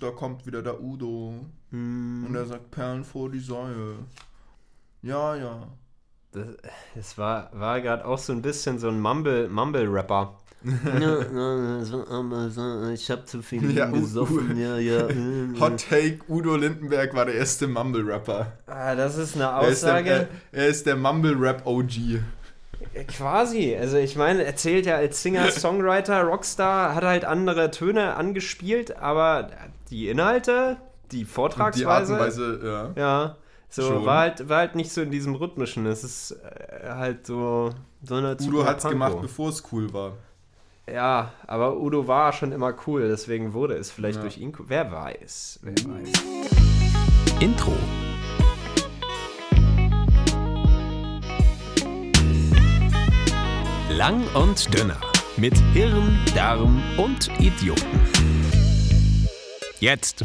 da kommt wieder der Udo. Hm. Und er sagt Perlen vor die Säue. Ja, ja. Das, das war, war gerade auch so ein bisschen so ein Mumble, Mumble-Rapper. ich hab zu viel Ja, gesoffen, ja, ja. Hot Take, Udo Lindenberg war der erste Mumble-Rapper. Ah, das ist eine Er ist der, Aussage. er, er ist der Mumble-Rap-OG. Quasi. Also ich meine, er zählt ja als Singer, Songwriter, Rockstar, hat halt andere Töne angespielt, aber die Inhalte, die Die Vortragsweise, Art und Weise, ja. ja, so Schon. war halt, war halt nicht so in diesem rhythmischen. Es ist äh, halt so, so eine Udo hat's Panko. gemacht, bevor es cool war. Ja, aber Udo war schon immer cool, deswegen wurde es vielleicht Ja. durch ihn cool. Wer weiß, wer weiß. Intro. Lang und dünner. Mit Hirn, Darm und Idioten. Jetzt.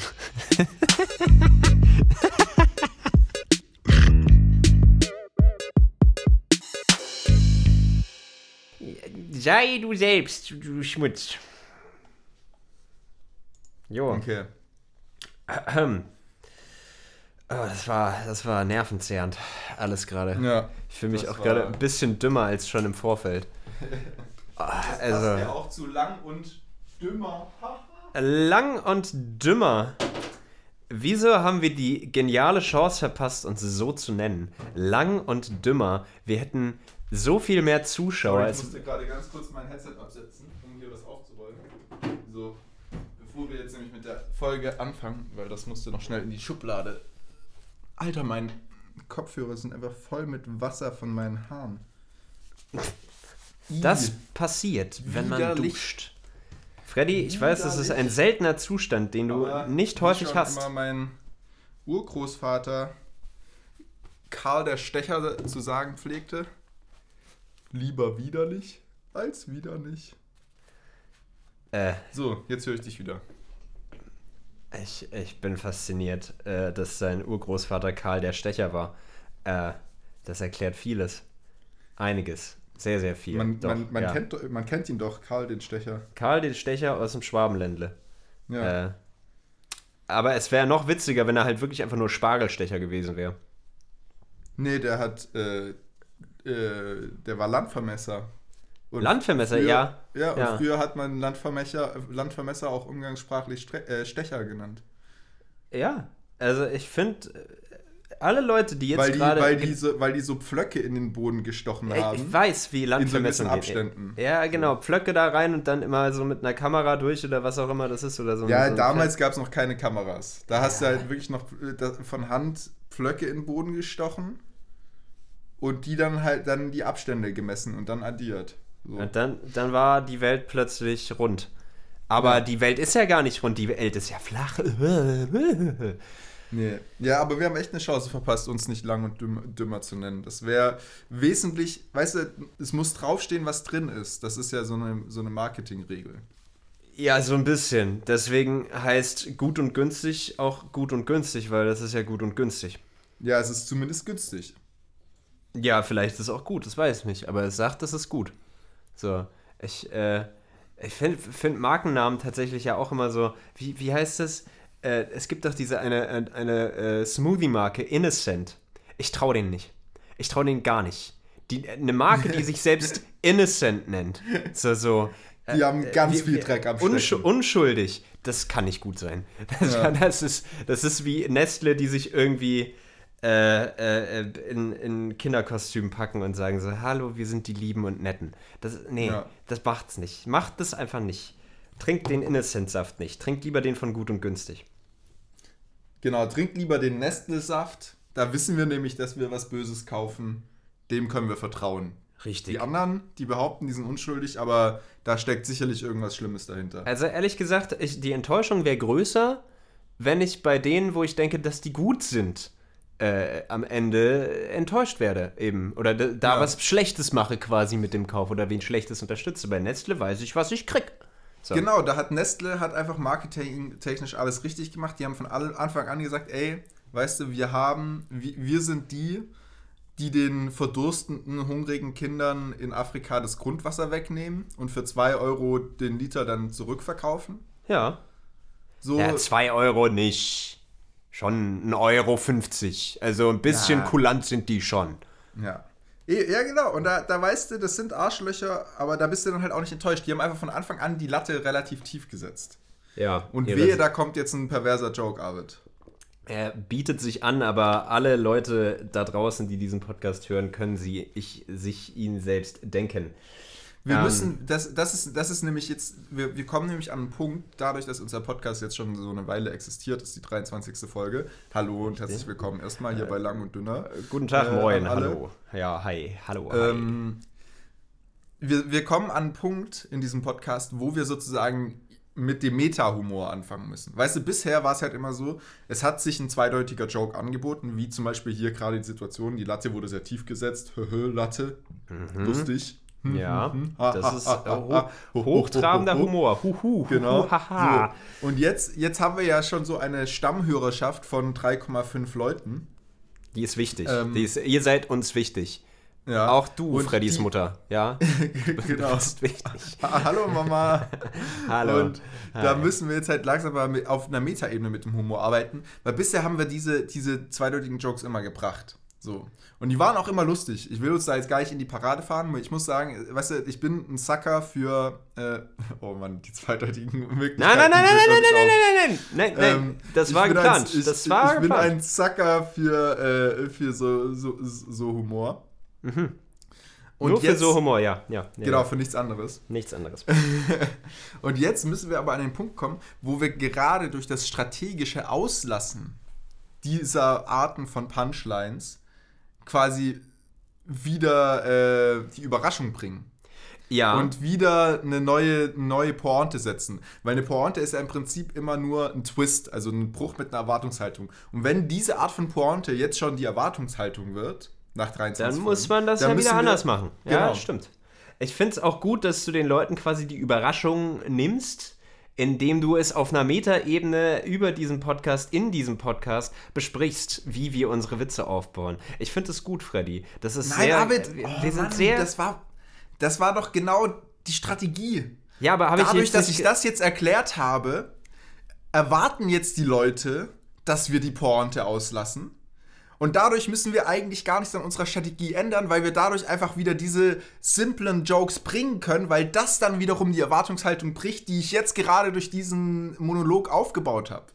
Sei du selbst, du Schmutz. Jo. Okay. Oh, das war, das war nervenzehrend. Alles gerade. Ja. Ich fühle mich das auch gerade ein bisschen dümmer als schon im Vorfeld. Ah, also, auch zu lang und dümmer. lang und dümmer. Wieso haben wir die geniale Chance verpasst, uns so zu nennen? Lang und dümmer. Wir hätten so viel mehr Zuschauer. ich als, musste gerade ganz kurz mein Headset absetzen, um hier was aufzurollen. So, bevor wir jetzt nämlich mit der Folge anfangen, weil das musste noch schnell in die Schublade. Alter, mein Kopfhörer sind einfach voll mit Wasser von meinen Haaren. das passiert, wenn man Widerlich. duscht. Freddy, ich weiß, das ist ein seltener Zustand, den du Aber nicht häufig schon hast. immer mein Urgroßvater Karl der Stecher zu sagen pflegte. Lieber widerlich als widerlich. Äh, So, jetzt höre ich dich wieder. Ich, ich bin fasziniert, äh, dass sein Urgroßvater Karl der Stecher war. Äh, das erklärt vieles. Einiges. Sehr, sehr viel. Man, Doch, man, man, ja. kennt, man kennt ihn doch, Karl den Stecher. Karl den Stecher aus dem Schwabenländle. Ja. Äh, aber es wäre noch witziger, wenn er halt wirklich einfach nur Spargelstecher gewesen wäre. Nee, der hat, äh, äh, der war Landvermesser. Und Landvermesser, früher, ja. Ja, und Ja. früher hat man Landvermesser, Landvermesser auch umgangssprachlich äh, Stecher genannt. Ja. Also ich finde, alle Leute, die jetzt Weil die, gerade. weil, die so, weil die so Pflöcke in den Boden gestochen Ich, haben. ich weiß, wie in so Landvermessung gewissen geht. Abständen. Ja, genau. Pflöcke da rein und dann immer so mit einer Kamera durch oder was auch immer das ist oder so. Ja, so damals gab es noch keine Kameras. Da hast du halt wirklich noch äh, von Hand Pflöcke in den Boden gestochen und die dann halt dann die Abstände gemessen und dann addiert. So. Und dann, dann war die Welt plötzlich rund. Aber Ja. die Welt ist ja gar nicht rund, die Welt ist ja flach. Nee. Ja, aber wir haben echt eine Chance verpasst, uns nicht lang und dümmer, dümmer zu nennen. Das wäre wesentlich, weißt du, es muss draufstehen, was drin ist. Das ist ja so eine, so eine Marketingregel. Ja, so ein bisschen. Deswegen heißt gut und günstig auch gut und günstig, weil das ist ja gut und günstig. Ja, es ist zumindest günstig. Ja, vielleicht ist es auch gut, das weiß ich nicht. Aber es sagt, es ist gut. So, ich, äh, ich finde find Markennamen tatsächlich ja auch immer so, wie, wie heißt das? Äh, es gibt doch diese eine, eine, eine äh, Smoothie-Marke, Innocent. Ich traue denen nicht. Ich traue denen gar nicht. Die, eine Marke, die sich selbst Innocent nennt. So, so. Die haben ganz wie- viel Dreck am unsch. Unschuldig. Das kann nicht gut sein. Das, Ja. das, ist, das ist wie Nestle, die sich irgendwie äh, äh, in, in Kinderkostüm packen und sagen so, hallo, wir sind die Lieben und Netten. Das, nee, Ja. das macht's nicht. Macht das einfach nicht. Trinkt den Innocent-Saft nicht. Trinkt lieber den von gut und günstig. Genau, trinkt lieber den Nestle-Saft. Da wissen wir nämlich, dass wir was Böses kaufen. Dem können wir vertrauen. Richtig. Die anderen, die behaupten, die sind unschuldig, aber da steckt sicherlich irgendwas Schlimmes dahinter. Also ehrlich gesagt, ich, die Enttäuschung wäre größer, wenn ich bei denen, wo ich denke, dass die gut sind, äh, am Ende enttäuscht werde eben. Oder da, da Ja. was Schlechtes mache quasi mit dem Kauf oder wen Schlechtes unterstütze. Bei Nestle weiß ich, was ich krieg. So. Genau, da hat Nestle hat einfach marketingtechnisch alles richtig gemacht. Die haben von Anfang an gesagt, ey, weißt du, wir haben, wir, wir sind die, die den verdurstenden, hungrigen Kindern in Afrika das Grundwasser wegnehmen und für 2 Euro den Liter dann zurückverkaufen. Ja. So, Ja, 2 Euro nicht. Schon 1,50 Euro. 50. Also ein bisschen Ja. kulant sind die schon. Ja. Ja, genau. Und da, da weißt du, das sind Arschlöcher, aber da bist du dann halt auch nicht enttäuscht. Die haben einfach von Anfang an die Latte relativ tief gesetzt. Ja. Und ihr wehe, da kommt jetzt ein perverser Joke, Arvid. Er bietet sich an, aber alle Leute da draußen, die diesen Podcast hören, können sie ich, sich ihn selbst denken. Wir Ähm. müssen, das, das, ist, das ist nämlich jetzt, wir, wir kommen nämlich an einen Punkt, dadurch, dass unser Podcast jetzt schon so eine Weile existiert, ist die 23. Folge. Hallo und herzlich willkommen erstmal hier bei Lang und Dünner. Guten Tag, Äh, moin, hallo. Ja, hi, hallo, hi. Ähm, wir, wir kommen an einen Punkt in diesem Podcast, wo wir sozusagen mit dem Meta-Humor anfangen müssen. Weißt du, bisher war es halt immer so, es hat sich ein zweideutiger Joke angeboten, wie zum Beispiel hier gerade die Situation, die Latte wurde sehr tief gesetzt, Höhö, Latte, lustig. Ja, das ist ha, ha, ho ha. hochtrabender Ho, ho, ho, ho. Humor. Huhu, Genau. So. Und jetzt, jetzt haben wir ja schon so eine Stammhörerschaft von 3,5 Leuten. Die ist wichtig. Ähm, die ist, ihr seid uns wichtig. Ja. Auch du, Und Freddys die- Mutter. Ja, genau. du bist wichtig. Ha- Hallo Mama. Hallo. Und da Hi. müssen wir jetzt halt langsam mal auf einer Metaebene mit dem Humor arbeiten, weil bisher haben wir diese, diese zweideutigen Jokes immer gebracht. So. Und die waren auch immer lustig. Ich will uns da jetzt gar nicht in die Parade fahren, aber ich muss sagen, weißt du, ich bin ein Sucker für. Äh, oh Mann, die zweideutigen Möglichkeiten. Nein, nein, nein, nein, nein, nein, nein, auf. nein, nein, nein, nein, Ähm, das war bin geplant. Ein, ich, das war ich bin geplant. ein Sucker für, äh, für so, so, so Humor. Und Nur für jetzt, so Humor, ja. ja, ja Genau, ja. für nichts anderes. Nichts anderes. Und jetzt müssen wir aber an den Punkt kommen, wo wir gerade durch das strategische Auslassen dieser Arten von Punchlines quasi wieder äh, die Überraschung bringen. Ja. Und wieder eine neue, neue Pointe setzen. Weil eine Pointe ist ja im Prinzip immer nur ein Twist, also ein Bruch mit einer Erwartungshaltung. Und wenn diese Art von Pointe jetzt schon die Erwartungshaltung wird, nach 23 Dann muss man das ja wieder anders machen. Ja, Genau. stimmt. Ich finde es auch gut, dass du den Leuten quasi die Überraschung nimmst, indem du es auf einer Metaebene über diesen Podcast, in diesem Podcast besprichst, wie wir unsere Witze aufbauen. Ich finde es gut, Freddy. Das ist Nein, sehr. David, oh wir sind Mann, sehr. das war, das war doch genau die Strategie. ja, aber habe ich Dadurch, dass ich das jetzt erklärt habe, erwarten jetzt die Leute, dass wir die Pointe auslassen. Und dadurch müssen wir eigentlich gar nichts an unserer Strategie ändern, weil wir dadurch einfach wieder diese simplen Jokes bringen können, weil das dann wiederum die Erwartungshaltung bricht, die ich jetzt gerade durch diesen Monolog aufgebaut habe.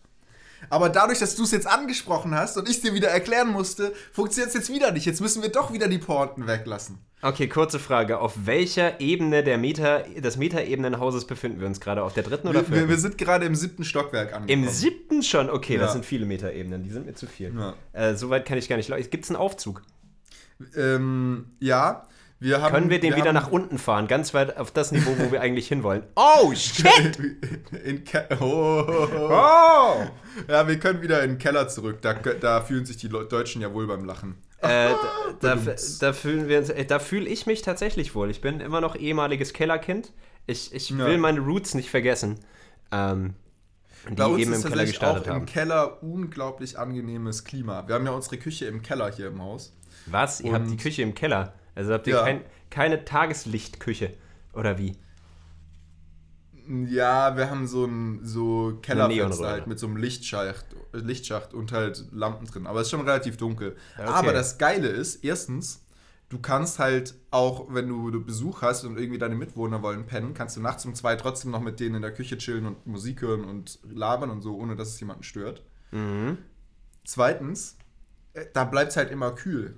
Aber dadurch, dass du es jetzt angesprochen hast und ich es dir wieder erklären musste, funktioniert es jetzt wieder nicht. Jetzt müssen wir doch wieder die Pointen weglassen. Okay, kurze Frage. Auf welcher Ebene der Meta, des Meta-Ebenenhauses befinden wir uns gerade? Auf der dritten oder Wir, wir, vierten? wir sind gerade im siebten Stockwerk angekommen. Im siebten schon? Okay, das Ja. sind viele Meta-Ebenen. Die sind mir zu viel. Ja. Äh, Soweit kann ich gar nicht. Gibt es einen Aufzug? Ähm, ja, wir haben. Können wir den wieder haben, nach unten fahren? Ganz weit auf das Niveau, wo wir eigentlich hinwollen. Oh, shit! in Ke oh, oh, oh. Oh! Ja, wir können wieder in den Keller zurück. Da, da fühlen sich die Deutschen ja wohl beim Lachen. Äh, da, da, Badumts. da fühlen wir uns, äh, da fühle ich mich tatsächlich wohl. Ich bin immer noch ehemaliges Kellerkind. Ich, ich Ja. will meine Roots nicht vergessen. Ähm, die Bei uns eben ist im Keller tatsächlich gestartet auch im haben. Keller unglaublich angenehmes Klima. Wir haben ja unsere Küche im Keller hier im Haus. Was? Ihr habt die Und- Küche im Keller? Also habt ihr Ja. kein, keine Tageslichtküche? Oder wie? Ja, wir haben so ein so Kellerfenster halt mit so einem Lichtschacht, Lichtschacht und halt Lampen drin. Aber es ist schon relativ dunkel. Okay. Aber das Geile ist, erstens, du kannst halt auch, wenn du Besuch hast und irgendwie deine Mitwohner wollen pennen, kannst du nachts um zwei trotzdem noch mit denen in der Küche chillen und Musik hören und labern und so, ohne dass es jemanden stört. Mhm. Zweitens, äh, da bleibt es halt immer kühl.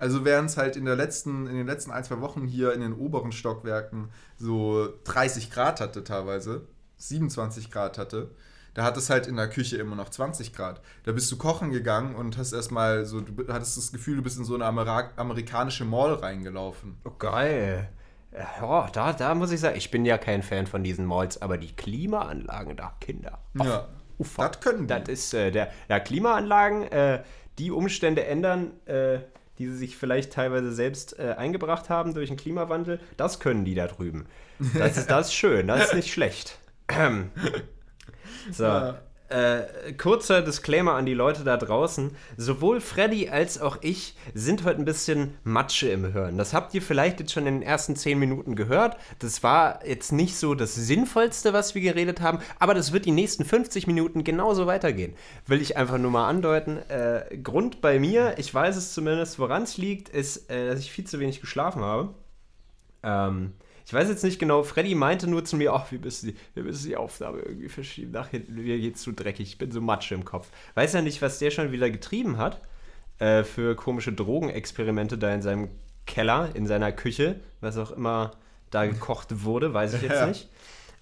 Also während es halt in, der letzten, in den letzten ein, zwei Wochen hier in den oberen Stockwerken so 30 Grad hatte teilweise, 27 Grad hatte, da hat es halt in der Küche immer noch 20 Grad. Da bist du kochen gegangen und hast erstmal so, du hattest das Gefühl, du bist in so eine Amera amerikanische Mall reingelaufen. Oh, geil. Ja, da, da muss ich sagen, ich bin ja kein Fan von diesen Malls, aber die Klimaanlagen da, Kinder. Ach, Ja, das können die. Das ist äh, der, ja, Klimaanlagen, äh, die Umstände ändern, äh, die sie sich vielleicht teilweise selbst äh, eingebracht haben durch den Klimawandel, das können die da drüben. Das ist, das ist schön, das ist nicht schlecht. so. Ja. Äh, kurzer Disclaimer an die Leute da draußen. Sowohl Freddy als auch ich sind heute ein bisschen Matsche im Hören. Das habt ihr vielleicht jetzt schon in den ersten 10 Minuten gehört. Das war jetzt nicht so das Sinnvollste, was wir geredet haben, aber das wird die nächsten 50 Minuten genauso weitergehen. Will ich einfach nur mal andeuten. Äh, Grund bei mir, ich weiß es zumindest, woran es liegt, ist, äh, dass ich viel zu wenig geschlafen habe. Ähm, ich weiß jetzt nicht genau, Freddy meinte nur zu mir, ach, wir müssen die, wir müssen die Aufnahme irgendwie verschieben. Nach hinten, mir geht's zu dreckig, ich bin so Matsche im Kopf. Weiß ja nicht, was der schon wieder getrieben hat äh, für komische Drogenexperimente da in seinem Keller, in seiner Küche, was auch immer da gekocht wurde, weiß ich jetzt Ja. nicht.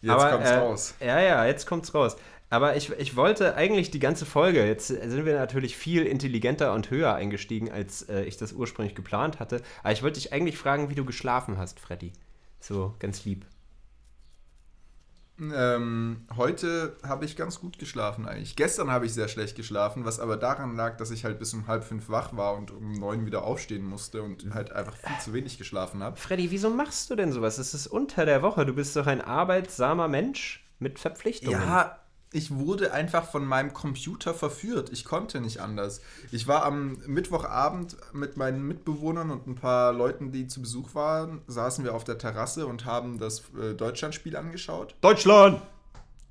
Jetzt Aber, kommt's äh, raus. Ja, ja, jetzt kommt's raus. Aber ich, ich wollte eigentlich die ganze Folge, jetzt sind wir natürlich viel intelligenter und höher eingestiegen, als äh, ich das ursprünglich geplant hatte. Aber ich wollte dich eigentlich fragen, wie du geschlafen hast, Freddy. So, ganz lieb. Ähm, heute habe ich ganz gut geschlafen eigentlich. Gestern habe ich sehr schlecht geschlafen, was aber daran lag, dass ich halt bis um halb fünf wach war und um neun wieder aufstehen musste und halt einfach viel zu wenig geschlafen habe. Freddy, wieso machst du denn sowas? Es ist unter der Woche. Du bist doch ein arbeitsamer Mensch mit Verpflichtungen. Ja, ich wurde einfach von meinem Computer verführt. Ich konnte nicht anders. Ich war am Mittwochabend mit meinen Mitbewohnern und ein paar Leuten, die zu Besuch waren, saßen wir auf der Terrasse und haben das äh, Deutschlandspiel angeschaut. Deutschland!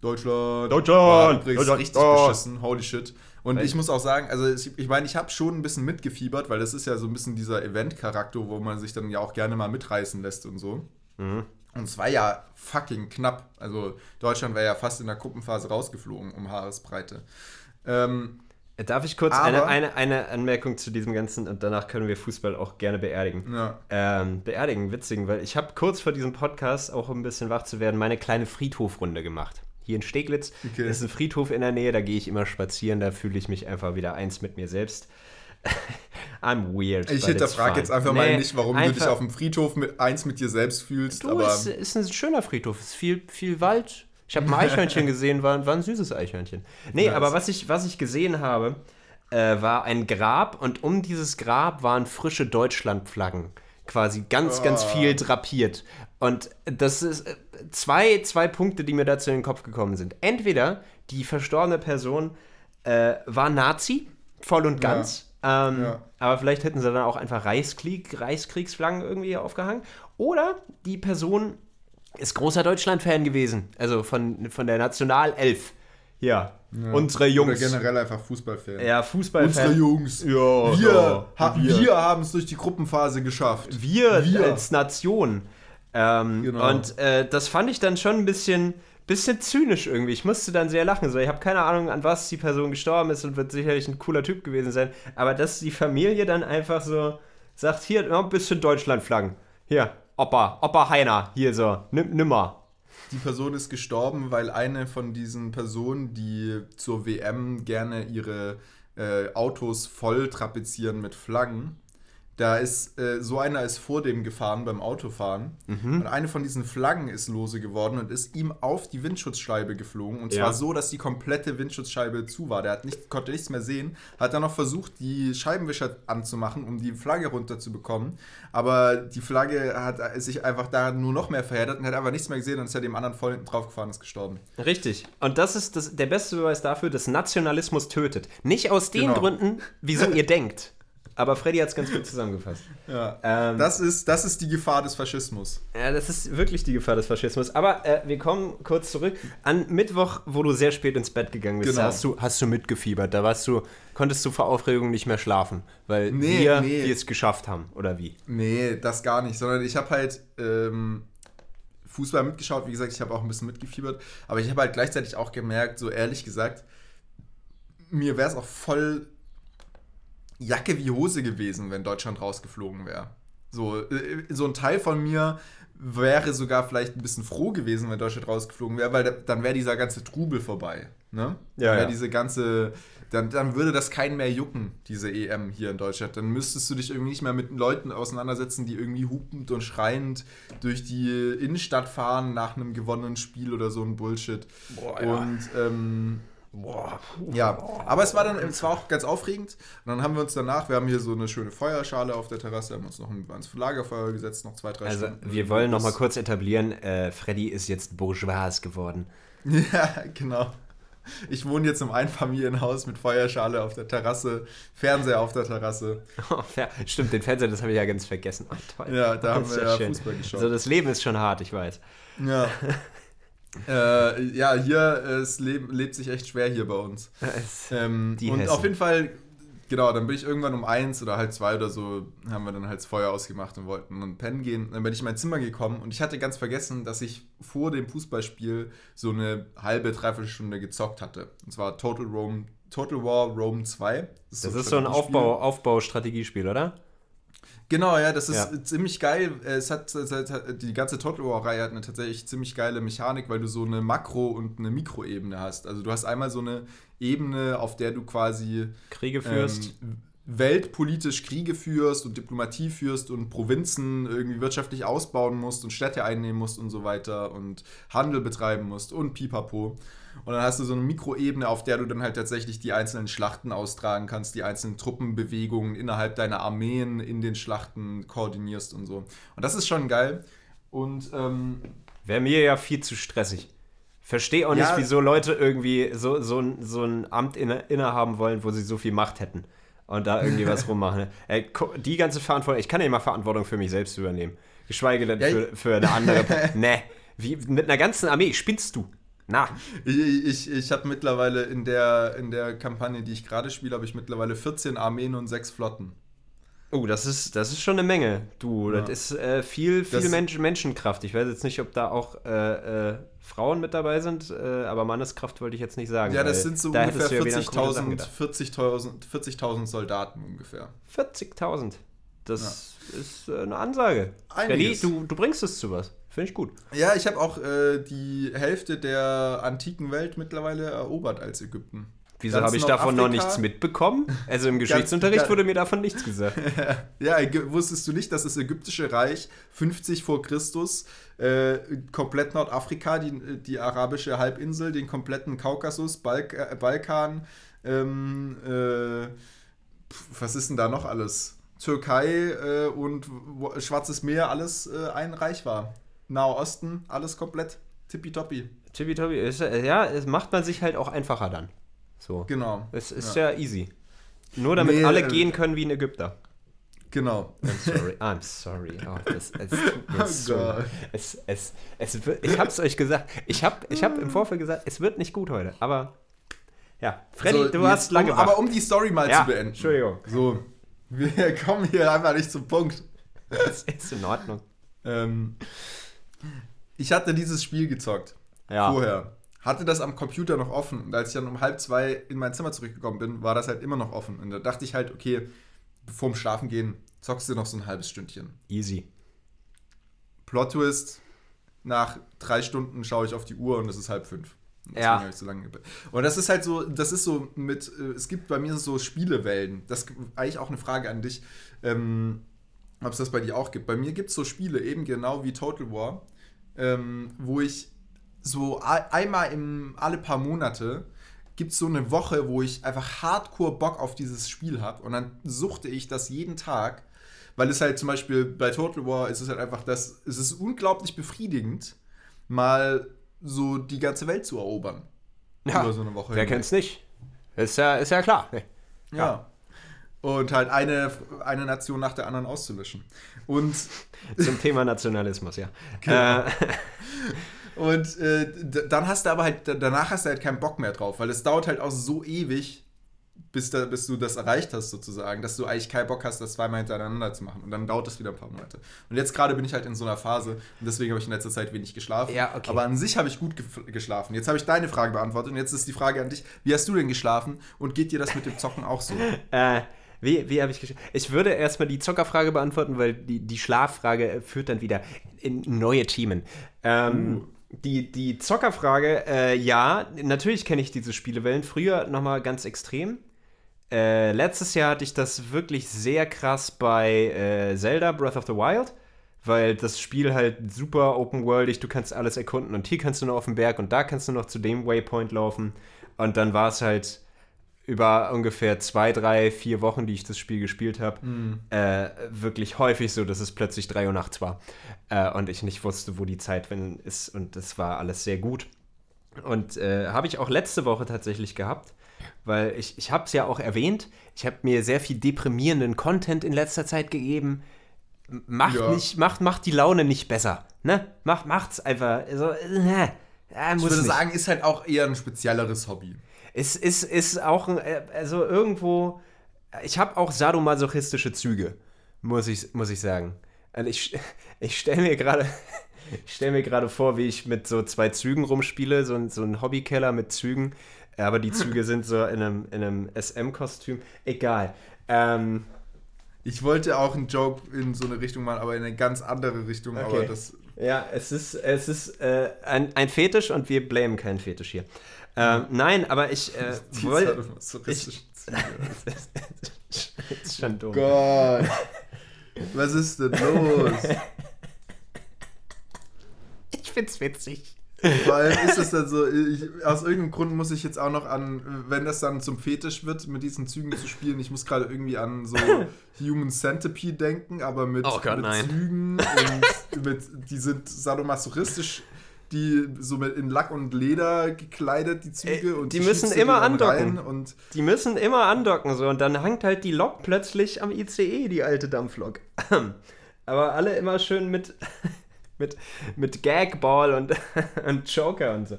Deutschland. Deutschland! Übrigens Deutschland! richtig Oh. beschissen. Holy shit. Und ich muss auch sagen, also ich, ich meine, ich habe schon ein bisschen mitgefiebert, weil das ist ja so ein bisschen dieser Event-Charakter, wo man sich dann ja auch gerne mal mitreißen lässt und so. Mhm. Und es war ja fucking knapp. Also Deutschland wäre ja fast in der Gruppenphase rausgeflogen um Haaresbreite. Ähm, Darf ich kurz eine, eine, eine Anmerkung zu diesem Ganzen und danach können wir Fußball auch gerne beerdigen. ja. Ähm, beerdigen, witzigen, weil ich habe kurz vor diesem Podcast, auch um ein bisschen wach zu werden, meine kleine Friedhofrunde gemacht. Hier in Steglitz Okay. ist ein Friedhof in der Nähe, da gehe ich immer spazieren, da fühle ich mich einfach wieder eins mit mir selbst. I'm weird. Ich hinterfrage jetzt einfach mal Nee, nicht, warum du dich auf dem Friedhof mit eins mit dir selbst fühlst. Du, aber es ist ein schöner Friedhof, es ist viel, viel Wald. Ich habe ein Eichhörnchen gesehen, war, war ein süßes Eichhörnchen. Nee, Nice. aber was ich, was ich gesehen habe, äh, war ein Grab und um dieses Grab waren frische Deutschlandflaggen. Quasi ganz, ganz Oh. viel drapiert. Und das ist äh, zwei, zwei Punkte, die mir dazu in den Kopf gekommen sind. Entweder die verstorbene Person äh, war Nazi, voll und Ja. Ähm, Ja. Aber vielleicht hätten sie dann auch einfach Reichskrieg, Reichskriegsflaggen irgendwie aufgehangen. Oder die Person ist großer Deutschland-Fan gewesen. Also von, von der Nationalelf. Ja, unsere oder Jungs. generell einfach Fußballfan. Ja, Fußballfan. Unsere Jungs. Ja, Wir, ja, ha wir. wir haben es durch die Gruppenphase geschafft. Wir, Wir. als Nation. Ähm, Genau. Und äh, das fand ich dann schon ein bisschen, bisschen zynisch irgendwie. Ich musste dann sehr lachen. So, ich habe keine Ahnung, an was die Person gestorben ist und wird sicherlich ein cooler Typ gewesen sein. Aber dass die Familie dann einfach so sagt, hier, noch ein bisschen Deutschlandflaggen. Hier, Opa, Opa Heiner, hier so, nimm, nimmer. Die Person ist gestorben, weil eine von diesen Personen, die zur WM gerne ihre äh, Autos voll trapezieren mit Flaggen, da ist äh, so einer ist vor dem gefahren beim Autofahren Mhm. und eine von diesen Flaggen ist lose geworden und ist ihm auf die Windschutzscheibe geflogen und Ja. zwar so, dass die komplette Windschutzscheibe zu war. Der hat nicht, konnte nichts mehr sehen, hat dann noch versucht, die Scheibenwischer anzumachen, um die Flagge runterzubekommen, aber die Flagge hat sich einfach da nur noch mehr verheddert und hat einfach nichts mehr gesehen und ist ja dem anderen voll hinten drauf gefahren und ist gestorben. Richtig. Und das ist das, der beste Beweis dafür, dass Nationalismus tötet. Nicht aus den Genau. Gründen, wieso ihr denkt. Aber Freddy hat es ganz gut zusammengefasst. Ja. Ähm, Das ist, das ist die Gefahr des Faschismus. Ja, das ist wirklich die Gefahr des Faschismus. Aber äh, wir kommen kurz zurück. An Mittwoch, wo du sehr spät ins Bett gegangen bist, Genau. hast, du, hast du mitgefiebert. Da warst du, konntest du vor Aufregung nicht mehr schlafen, weil Nee, wir, nee. es geschafft haben. Oder wie? Nee, das gar nicht, sondern ich habe halt ähm, Fußball mitgeschaut. Wie gesagt, ich habe auch ein bisschen mitgefiebert. Aber ich habe halt gleichzeitig auch gemerkt, so ehrlich gesagt, mir wäre es auch voll Jacke wie Hose gewesen, wenn Deutschland rausgeflogen wäre. So, äh, so ein Teil von mir wäre sogar vielleicht ein bisschen froh gewesen, wenn Deutschland rausgeflogen wäre, weil da, dann wäre dieser ganze Trubel vorbei. Ne? Ja, ja. diese ganze, dann, dann würde das keinen mehr jucken, diese EM hier in Deutschland. Dann müsstest du dich irgendwie nicht mehr mit Leuten auseinandersetzen, die irgendwie hupend und schreiend durch die Innenstadt fahren nach einem gewonnenen Spiel oder so ein Bullshit. Boah, ja. Und ähm, Boah. ja, aber es war dann, es war auch ganz aufregend. Und dann haben wir uns danach, wir haben hier so eine schöne Feuerschale auf der Terrasse, haben uns noch ein- ans Lagerfeuer gesetzt, noch zwei, drei Also, Stunden. wir wollen noch mal Das- kurz etablieren, äh, Freddy ist jetzt bourgeois geworden. Ja, genau. Ich wohne jetzt im Einfamilienhaus mit Feuerschale auf der Terrasse, Fernseher auf der Terrasse. Oh. Stimmt, den Fernseher, das habe ich ja ganz vergessen. Oh, toll. Ja, da haben Das ist wir ja schön. Fußball geschaut. Also das Leben ist schon hart, ich weiß. Ja. äh, ja, hier äh, es leb, lebt sich echt schwer hier bei uns. Ähm, und Hessen. auf jeden Fall, genau, dann bin ich irgendwann um eins oder halb zwei oder so, haben wir dann halt das Feuer ausgemacht und wollten dann pennen gehen. Dann bin ich in mein Zimmer gekommen und ich hatte ganz vergessen, dass ich vor dem Fußballspiel so eine halbe, dreiviertel Stunde gezockt hatte. Und zwar Total Rome, Total War Rome 2. Das ist so ein Strategiespiel. Aufbau, Aufbau-Strategiespiel, oder? Genau, ja, das ist Ja. ziemlich geil. Es hat, es hat die ganze Total War-Reihe hat eine tatsächlich ziemlich geile Mechanik, weil du so eine Makro- und eine Mikroebene hast. Also du hast einmal so eine Ebene, auf der du quasi Kriege führst. ähm, weltpolitisch Kriege führst und Diplomatie führst und Provinzen irgendwie wirtschaftlich ausbauen musst und Städte einnehmen musst und so weiter und Handel betreiben musst und pipapo. Und dann hast du so eine Mikroebene, auf der du dann halt tatsächlich die einzelnen Schlachten austragen kannst, die einzelnen Truppenbewegungen innerhalb deiner Armeen in den Schlachten koordinierst und so. Und das ist schon geil. Und ähm, Wäre mir ja viel zu stressig. Verstehe auch nicht, Ja. wieso Leute irgendwie so, so, ein- so ein Amt inne, innehaben wollen, wo sie so viel Macht hätten. Und da irgendwie was rummachen. Ey, die ganze Verantwortung, ich kann ja mal Verantwortung für mich selbst übernehmen. Geschweige denn Ja, für, für eine andere. ne, wie mit einer ganzen Armee spinnst du. Na, ich, ich, ich habe mittlerweile in der, in der Kampagne, die ich gerade spiele, habe ich mittlerweile 14 Armeen und 6 Flotten. oh, das ist, das ist schon eine Menge. Du, Ja. das ist äh, viel, viel Das- Mensch, Menschenkraft. Ich weiß jetzt nicht, ob da auch äh, äh, Frauen mit dabei sind, äh, aber Manneskraft wollte ich jetzt nicht sagen. Ja, das sind so da ungefähr hättest du ja wieder an coole Sachen 40.000 gedacht. 40.000 40.000 Soldaten ungefähr. 40.000. Das ist äh, eine Ansage. Einiges. du, du bringst es zu was. Finde ich gut. Ja, ich habe auch äh, die Hälfte der antiken Welt mittlerweile erobert als Ägypten. Wieso habe ich davon noch Nordafrika? nichts mitbekommen? Also im Geschichtsunterricht ganz- wurde mir davon nichts gesagt. Ja, wusstest du nicht, dass das ägyptische Reich 50 vor Christus äh, komplett Nordafrika, die, die arabische Halbinsel, den kompletten Kaukasus, Balk, äh, Balkan, ähm, äh, was ist denn da noch alles? Türkei äh, und Schwarzes Meer, alles äh, ein Reich war. Nahe Osten, alles komplett tippitoppi. Tippitoppi, ist, äh, ja, es macht man sich halt auch einfacher dann. So. Genau. Es ist ja, easy. Nur damit Nee, alle äh, gehen können wie ein Ägypter. Genau. I'm sorry. I'm sorry. Oh, das, es Oh so Gott. leid. es, es, es wird, ich hab's euch gesagt. Ich hab, ich hab im Vorfeld gesagt, es wird nicht gut heute. Aber ja, Freddy, So, du jetzt, hast lange um, Aber um die Story mal Ja, zu beenden. Entschuldigung. So, wir kommen hier einfach nicht zum Punkt. Das ist in Ordnung. Ähm, ich hatte dieses Spiel gezockt. Ja. Vorher. Hatte das am Computer noch offen. Und als ich dann um halb zwei in mein Zimmer zurückgekommen bin, war das halt immer noch offen. Und da dachte ich halt, okay, vorm Schlafen gehen, zockst du noch so ein halbes Stündchen. Easy. Plot Twist, nach drei Stunden schaue ich auf die Uhr und es ist halb fünf. Ja. habe ich so lange Und das ist halt so, das ist so mit, äh, es gibt bei mir so Spielewellen. Das ist eigentlich auch eine Frage an dich, ähm, ob es das bei dir auch gibt. Bei mir gibt es so Spiele, eben genau wie Total War, ähm, wo ich so einmal im, alle paar Monate gibt es so eine Woche, wo ich einfach hardcore Bock auf dieses Spiel habe und dann suchte ich das jeden Tag, weil es halt zum Beispiel bei Total War ist es halt einfach das, es ist unglaublich befriedigend, mal so die ganze Welt zu erobern. Ja, über so eine Woche. Wer kennt's nicht? Ist ja, ist ja klar. Ja. Und halt eine, eine Nation nach der anderen auszulöschen. Und Zum Thema Nationalismus, ja. Genau. Äh, Und äh, dann hast du aber halt, danach hast du halt keinen Bock mehr drauf, weil es dauert halt auch so ewig, bis, da, bis du das erreicht hast, sozusagen, dass du eigentlich keinen Bock hast, das zweimal hintereinander zu machen. Und dann dauert es wieder ein paar Monate. Und jetzt gerade bin ich halt in so einer Phase und deswegen habe ich in letzter Zeit wenig geschlafen. Ja, okay. Aber an sich habe ich gut gef- geschlafen. Jetzt habe ich deine Frage beantwortet und jetzt ist die Frage an dich: Wie hast du denn geschlafen und geht dir das mit dem Zocken auch so? Äh, wie, wie habe ich geschrieben? Ich würde erstmal die Zockerfrage beantworten, weil die, die Schlaffrage führt dann wieder in neue Themen. Ähm, die, die Zockerfrage, äh, ja, natürlich kenne ich diese Spielewellen. Früher nochmal ganz extrem. Äh, letztes Jahr hatte ich das wirklich sehr krass bei äh, Zelda Breath of the Wild, weil das Spiel halt super open-worldig, du kannst alles erkunden und hier kannst du noch auf den Berg und da kannst du noch zu dem Waypoint laufen. Und dann war es halt über ungefähr zwei, drei, vier Wochen, die ich das Spiel gespielt habe, äh, wirklich häufig so, dass es plötzlich drei Uhr nachts war äh, und ich nicht wusste, wo die Zeit wenn ist und das war alles sehr gut. Und äh, habe ich auch letzte Woche tatsächlich gehabt, weil ich, ich habe es ja auch erwähnt, ich habe mir sehr viel deprimierenden Content in letzter Zeit gegeben. Macht, Ja. nicht, macht, macht die Laune nicht besser. Ne? Macht, macht's einfach. So, äh, äh, Ich würde nicht. sagen, ist halt auch eher ein spezielleres Hobby. Es ist, ist auch, ein, äh, also irgendwo, ich habe auch sadomasochistische Züge, muss ich, muss ich sagen. Also ich, ich stelle mir gerade, ich stelle mir gerade vor, wie ich mit so zwei Zügen rumspiele, so ein, so ein Hobbykeller mit Zügen, aber die Züge sind so in einem, in einem SM-Kostüm. Egal. Ähm, Ich wollte auch einen Joke in so eine Richtung machen, aber in eine ganz andere Richtung. Aber Okay. das. Ja, es ist, es ist äh, ein, ein Fetisch und wir blamen keinen Fetisch hier. Ähm, nein, aber ich äh, wollte. Züge. ist schon dumm. Gott. Was ist denn los? Ich find's witzig. Vor allem ist es dann so, ich, aus irgendeinem Grund muss ich jetzt auch noch an, wenn das dann zum Fetisch wird, mit diesen Zügen zu spielen, ich muss gerade irgendwie an so Human Centipede denken, aber mit, Oh Gott, mit. Zügen und mit, die sind sadomasochistisch, die so mit in Lack und Leder gekleidet, die Züge. Ey, und die müssen immer andocken. Und Die müssen immer andocken so und dann hangt halt die Lok plötzlich am ICE, die alte Dampflok. Aber alle immer schön mit, mit, mit Gagball und, und Joker und so.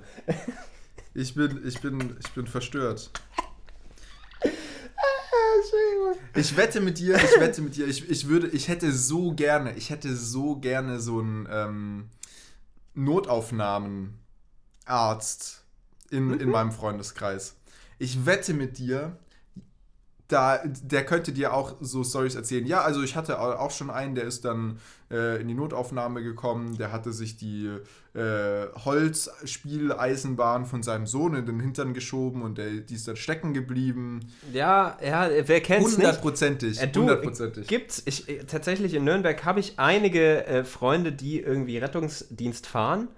ich bin, ich bin, ich bin verstört. Ich wette mit dir, ich wette mit dir, ich, ich würde, ich hätte so gerne, ich hätte so gerne so einen ähm, Notaufnahmenarzt in, in meinem Freundeskreis. Ich wette mit dir, da, der könnte dir auch so Stories erzählen. Ja, also ich hatte au- auch schon einen, der ist dann äh, in die Notaufnahme gekommen, der hatte sich die äh, Holzspieleisenbahn von seinem Sohn in den Hintern geschoben und der, die ist dann stecken geblieben. Ja, ja, wer kennt's nicht? Hundertprozentig. Äh, du, Hundertprozentig. gibt's, ich, äh, tatsächlich in Nürnberg habe ich einige äh, Freunde, die irgendwie Rettungsdienst fahren.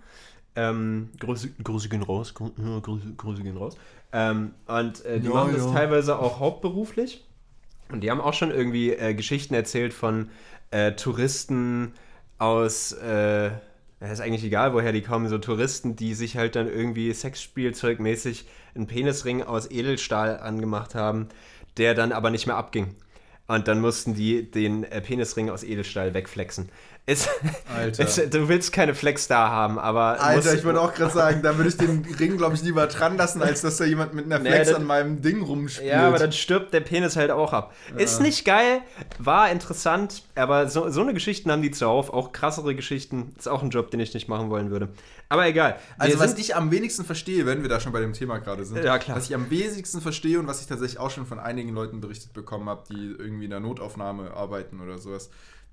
Ähm, Grüße, Grüße gehen raus, Grü- Grüße, Grüße gehen raus. Ähm, und äh, die Ja, machen das ja. teilweise auch hauptberuflich. Und die haben auch schon irgendwie äh, Geschichten erzählt von äh, Touristen aus, äh, ist eigentlich egal, woher die kommen, so Touristen, die sich halt dann irgendwie sexspielzeugmäßig einen Penisring aus Edelstahl angemacht haben, der dann aber nicht mehr abging. Und dann mussten die den äh, Penisring aus Edelstahl wegflexen. Alter. ist, du willst keine Flex da haben, aber. Alter, ich würde auch gerade sagen, da würde ich den Ring, glaube ich, lieber dran lassen, als dass da jemand mit einer Nee, Flex das- an meinem Ding rumspielt. Ja, aber dann stirbt der Penis halt auch ab. Ist nicht geil, war interessant, aber so, so eine Geschichten haben die zuhauf. Auch krassere Geschichten. Ist auch ein Job, den ich nicht machen wollen würde. Aber egal. Also, was ich am wenigsten verstehe, wenn wir da schon bei dem Thema gerade sind, Ja, was ich am wenigsten verstehe und was ich tatsächlich auch schon von einigen Leuten berichtet bekommen habe, die irgendwie in der Notaufnahme arbeiten oder sowas,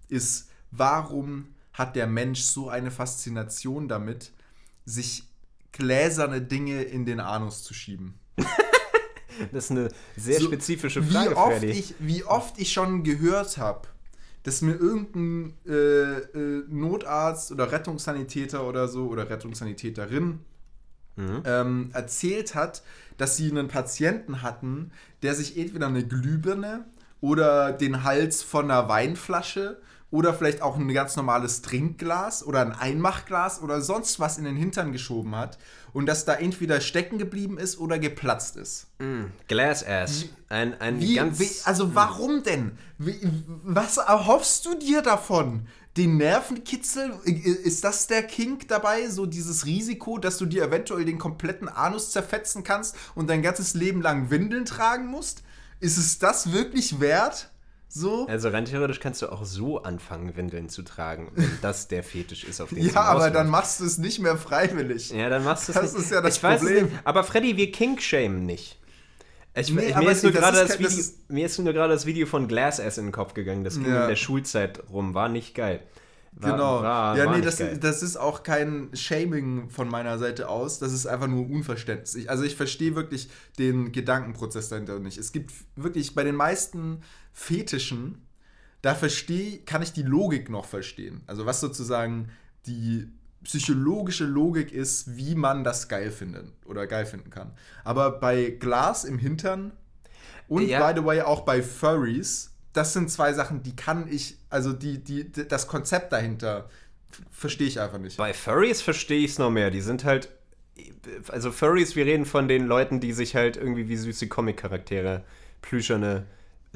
ist, warum hat der Mensch so eine Faszination damit, sich gläserne Dinge in den Anus zu schieben? das ist eine sehr So, spezifische wie Frage, oft Freddy. ich, Wie oft ich schon gehört habe, dass mir irgendein äh, äh, Notarzt oder Rettungssanitäter oder so oder Rettungssanitäterin Mhm. ähm, erzählt hat, dass sie einen Patienten hatten, der sich entweder eine Glühbirne oder den Hals von einer Weinflasche oder vielleicht auch ein ganz normales Trinkglas oder ein Einmachglas oder sonst was in den Hintern geschoben hat und das da entweder stecken geblieben ist oder geplatzt ist. Glass Ass. Ein, ein Wie, ganz. wie, also warum denn? Wie, was erhoffst du dir davon? Den Nervenkitzel? Ist das der Kink dabei? So dieses Risiko, dass du dir eventuell den kompletten Anus zerfetzen kannst und dein ganzes Leben lang Windeln tragen musst? Ist es das wirklich wert? So? also rein theoretisch kannst du auch so anfangen, Windeln zu tragen, wenn das der Fetisch ist, auf den Ja, aber dann machst du es nicht mehr freiwillig. Ja, dann machst du es Das nicht. ist ja das ich weiß Problem. nicht. Aber Freddy, wir kink-shamen nicht. Ich, Nee, ich, mir, ist nur das gerade ist das Video, mir ist nur gerade das Video von Glass Ass in den Kopf gegangen. Das ging Ja. in der Schulzeit rum. War nicht geil. Genau. War, ja, war nee, das, das ist auch kein Shaming von meiner Seite aus. Das ist einfach nur Unverständnis. Ich, also ich verstehe wirklich den Gedankenprozess dahinter nicht. Es gibt wirklich bei den meisten Fetischen, da verstehe, kann ich die Logik noch verstehen. Also was sozusagen die psychologische Logik ist, wie man das geil finden oder geil finden kann. Aber bei Glas im Hintern und Ja. by the way auch bei Furries, das sind zwei Sachen, die kann ich, also die, die, das Konzept dahinter verstehe ich einfach nicht. Bei Furries verstehe ich es noch mehr. Die sind halt also Furries, wir reden von den Leuten, die sich halt irgendwie wie süße Comic-Charaktere, plüscherne,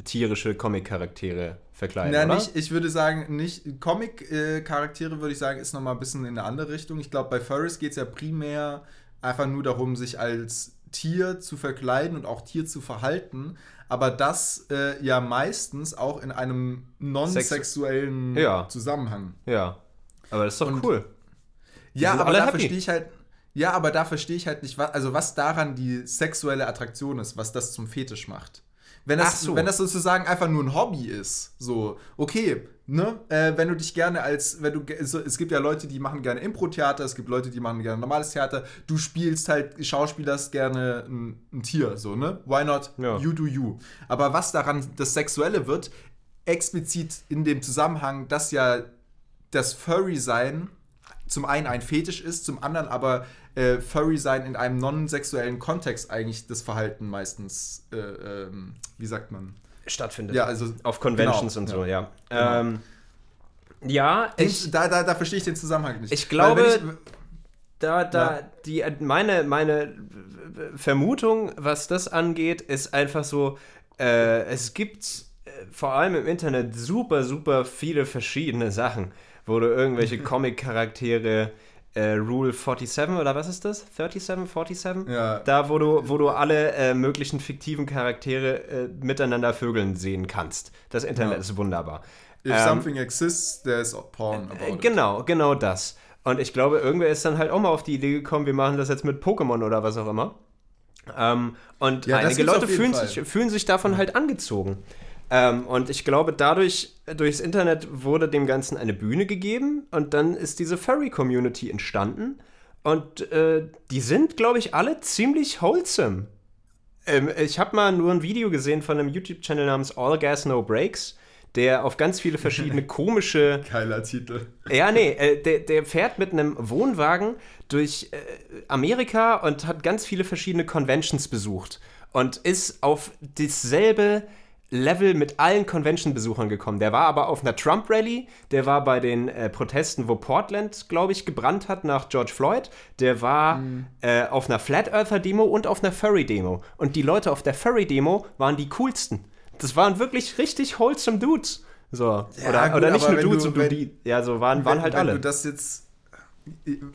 tierische Comic-Charaktere verkleiden, Na, oder? nicht, ich würde sagen, nicht Comic-Charaktere, würde ich sagen, ist nochmal ein bisschen in eine andere Richtung. Ich glaube, bei Furries geht es ja primär einfach nur darum, sich als Tier zu verkleiden und auch Tier zu verhalten. Aber das äh, ja meistens auch in einem non-sexuellen Ja. Zusammenhang. Ja. Aber das ist doch Und- cool. Ja, sind aber da happy. verstehe ich halt. Ja, aber da verstehe ich halt nicht, was, also was daran die sexuelle Attraktion ist, was das zum Fetisch macht. Wenn das, so. wenn das sozusagen einfach nur ein Hobby ist, so, okay, ne, äh, wenn du dich gerne als, wenn du, so, es gibt ja Leute, die machen gerne Impro-Theater, es gibt Leute, die machen gerne normales Theater, du spielst halt, schauspielerst gerne ein, ein Tier, so, ne, why not, Ja. you do you. Aber was daran das Sexuelle wird, explizit in dem Zusammenhang, dass ja das Furry-Sein zum einen ein Fetisch ist, zum anderen aber äh, Furry-Sein in einem non-sexuellen Kontext eigentlich das Verhalten meistens, äh, ähm, wie sagt man? Stattfindet. Ja, also Auf Conventions Genau, und so, ja. Genau. Ähm, ja, ich, ich, da, da, da verstehe ich den Zusammenhang nicht. Ich glaube, wenn da, da, Ja. die, meine, meine Vermutung, was das angeht, ist einfach so, äh, es gibt äh, vor allem im Internet super, super viele verschiedene Sachen, wo du irgendwelche Comic-Charaktere, äh, Rule 47 oder was ist das? 37, 47? Ja. Da, wo du, wo du alle äh, möglichen fiktiven Charaktere äh, miteinander vögeln sehen kannst. Das Internet Ja. ist wunderbar. if Ähm, something exists, there's porn about äh, it. Genau, genau das. Und ich glaube, irgendwer ist dann halt auch mal auf die Idee gekommen, wir machen das jetzt mit Pokémon oder was auch immer. Ähm, und Ja, einige Leute fühlen Fall. sich, fühlen sich davon halt angezogen. Ähm, und ich glaube, dadurch, durchs Internet wurde dem Ganzen eine Bühne gegeben und dann ist diese Furry-Community entstanden. Und äh, die sind, glaube ich, alle ziemlich wholesome. Ähm, ich habe mal nur ein Video gesehen von einem YouTube-Channel namens All Gas No Breaks, der auf ganz viele verschiedene komische Geiler Titel. ja, nee, äh, der, der fährt mit einem Wohnwagen durch äh, Amerika und hat ganz viele verschiedene Conventions besucht und ist auf dasselbe Level mit allen Convention-Besuchern gekommen. Der war aber auf einer Trump-Rally, der war bei den äh, Protesten, wo Portland, glaube ich, gebrannt hat nach George Floyd, der war äh, auf einer Flat Earther-Demo und auf einer Furry-Demo. Und die Leute auf der Furry-Demo waren die coolsten. Das waren wirklich richtig wholesome Dudes. So. Ja, oder, gut, oder nicht nur Dudes du- und die, ja, so waren, waren wenn, halt wenn alle. du das jetzt.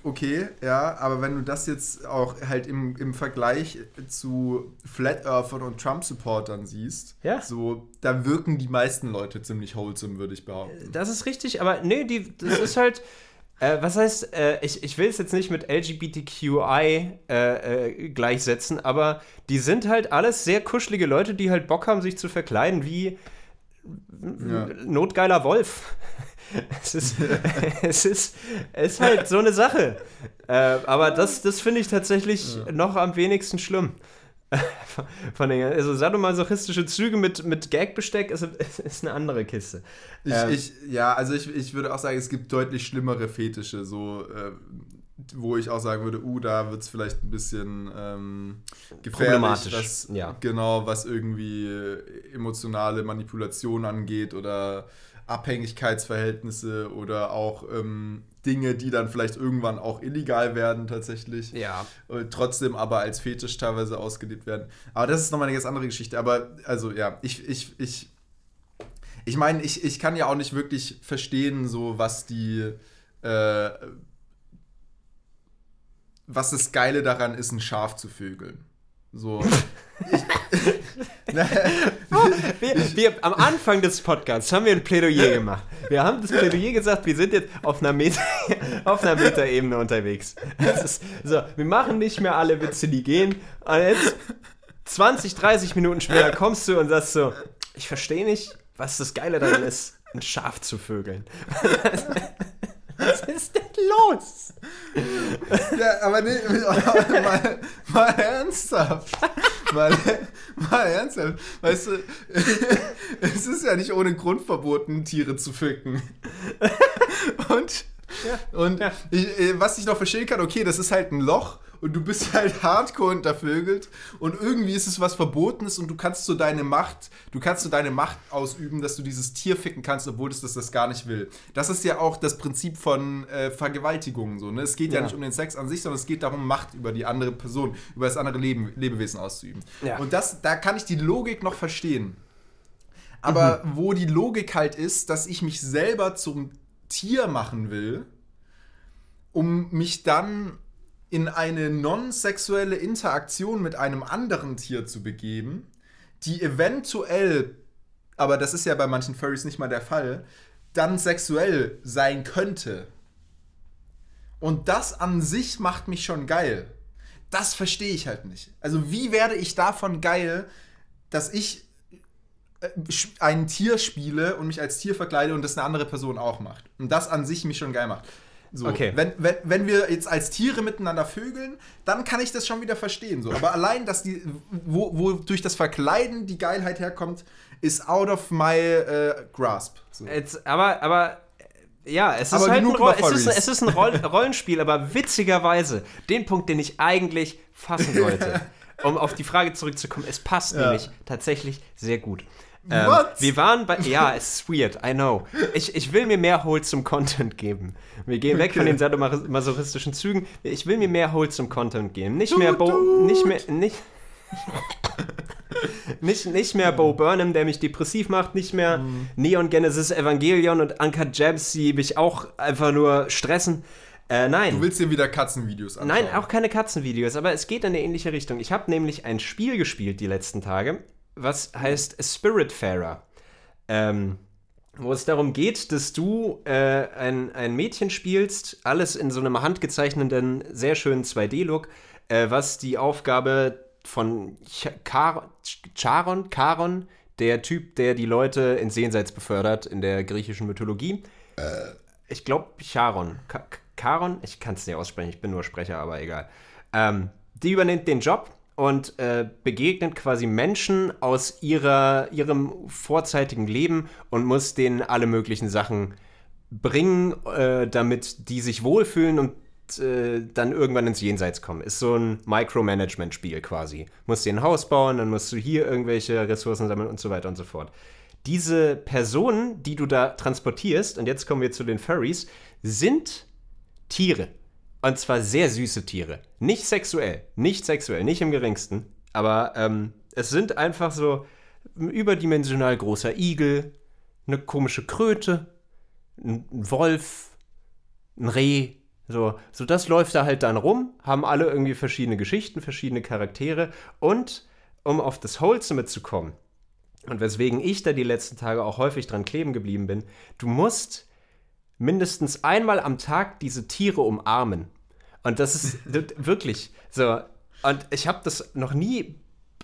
Okay, ja, aber wenn du das jetzt auch halt im, im Vergleich zu Flat Earthern und Trump-Supportern siehst, Ja. so, da wirken die meisten Leute ziemlich wholesome, würde ich behaupten. Das ist richtig, aber nee, die, das ist halt. Äh, was heißt, äh, ich, ich will es jetzt nicht mit LGBTQI äh, äh, gleichsetzen, aber die sind halt alles sehr kuschelige Leute, die halt Bock haben, sich zu verkleiden wie Ja. notgeiler Wolf. Es ist, es ist, es ist halt so eine Sache. Äh, aber das, das finde ich tatsächlich noch am wenigsten schlimm. Von den, also sadomasochistische Züge mit, mit Gagbesteck ist, ist eine andere Kiste. Ich, Ähm. ich, ja, also ich, ich würde auch sagen, es gibt deutlich schlimmere Fetische, so, äh, wo ich auch sagen würde, uh, da wird es vielleicht ein bisschen ähm, gefährlich, Problematisch, was, ja. genau, was irgendwie emotionale Manipulation angeht oder Abhängigkeitsverhältnisse oder auch ähm, Dinge, die dann vielleicht irgendwann auch illegal werden tatsächlich. Ja. Äh, trotzdem aber als Fetisch teilweise ausgelebt werden. Aber das ist nochmal eine ganz andere Geschichte. Aber also ja, ich, ich, ich, ich meine, ich, ich kann ja auch nicht wirklich verstehen, so was die, äh, was das Geile daran ist, ein Schaf zu vögeln. So. Wir, wir, am Anfang des Podcasts haben wir ein Plädoyer gemacht. Wir haben das Plädoyer gesagt, wir sind jetzt auf einer, Meta, auf einer Metaebene unterwegs. Ist, so, wir machen nicht mehr alle Witze, die gehen. Und jetzt, 20, 30 Minuten später, kommst du und sagst so, ich verstehe nicht, was das Geile daran ist, ein Schaf zu vögeln. Was ist denn los? Ja, aber nee, mal, mal ernsthaft. Mal, mal ernsthaft. Weißt du, es ist ja nicht ohne Grund verboten, Tiere zu ficken. Und Und Ja. Ich, äh, was ich noch verstehen kann, okay, das ist halt ein Loch und du bist halt hardcore untervögelt und irgendwie ist es was Verbotenes und du kannst so deine Macht, du kannst so deine Macht ausüben, dass du dieses Tier ficken kannst, obwohl es das, das gar nicht will. Das ist ja auch das Prinzip von äh, Vergewaltigungen so, ne? Es geht ja. Ja. nicht um den Sex an sich, sondern es geht darum, Macht über die andere Person, über das andere Leben, Lebewesen auszuüben. Ja. Und das, da kann ich die Logik noch verstehen. Aber Mhm. wo die Logik halt ist, dass ich mich selber zum Tier machen will, um mich dann in eine non-sexuelle Interaktion mit einem anderen Tier zu begeben, die eventuell, aber das ist ja bei manchen Furries nicht mal der Fall, dann sexuell sein könnte. Und das an sich macht mich schon geil. Das verstehe ich halt nicht. Also wie werde ich davon geil, dass ich ein Tier spiele und mich als Tier verkleide und das eine andere Person auch macht. Und das an sich mich schon geil macht. So, Okay. wenn, wenn, wenn wir jetzt als Tiere miteinander vögeln, dann kann ich das schon wieder verstehen. So. Aber allein, dass die, wo, wo durch das Verkleiden die Geilheit herkommt, ist out of my äh, grasp. So. Jetzt, aber, aber, äh, ja, es ist Aber halt ein, Roll, es ist, es ist ein Roll, Rollenspiel, aber witzigerweise, den Punkt, den ich eigentlich fassen wollte, um auf die Frage zurückzukommen, es passt Ja. nämlich tatsächlich sehr gut. Ähm, What? wir waren bei, ja, es ist weird, I know. Ich, ich will mir mehr wholesome Content geben. Wir gehen weg Okay. von den sadomasochistischen Zügen. Ich will mir mehr wholesome Content geben. Nicht Du, mehr Bo, du. nicht mehr, nicht, nicht, nicht mehr Bo Burnham, der mich depressiv macht, nicht mehr Mhm. Neon Genesis Evangelion und Uncut Gems, die mich auch einfach nur stressen. Äh, nein. Du willst dir wieder Katzenvideos anschauen. Nein, auch keine Katzenvideos, aber es geht in eine ähnliche Richtung. Ich habe nämlich ein Spiel gespielt die letzten Tage, was heißt Spiritfarer. Ähm, wo es darum geht, dass du äh, ein, ein Mädchen spielst, alles in so einem handgezeichneten, sehr schönen 2D-Look, äh, was die Aufgabe von Ch Char Charon, Charon, der Typ, der die Leute ins Jenseits befördert in der griechischen Mythologie. Ich glaube Charon. Ka Charon? Ich kann es nicht aussprechen, ich bin nur Sprecher, aber egal. Ähm, die übernimmt den Job und äh, begegnet quasi Menschen aus ihrer, ihrem vorzeitigen Leben und muss denen alle möglichen Sachen bringen, äh, damit die sich wohlfühlen und äh, dann irgendwann ins Jenseits kommen. Ist so ein Micromanagement-Spiel quasi. Musst dir ein Haus bauen, dann musst du hier irgendwelche Ressourcen sammeln und so weiter und so fort. Diese Personen, die du da transportierst, und jetzt kommen wir zu den Furries, sind Tiere. Und zwar sehr süße Tiere. Nicht sexuell. Nicht sexuell, nicht im geringsten. Aber ähm, es sind einfach so ein überdimensional großer Igel, eine komische Kröte, ein Wolf, ein Reh. So, so das läuft da halt dann rum, haben alle irgendwie verschiedene Geschichten, verschiedene Charaktere. Und um auf das Wholesome zu kommen, und weswegen ich da die letzten Tage auch häufig dran kleben geblieben bin, du musst mindestens einmal am Tag diese Tiere umarmen. Und das ist wirklich so. Und ich habe das noch nie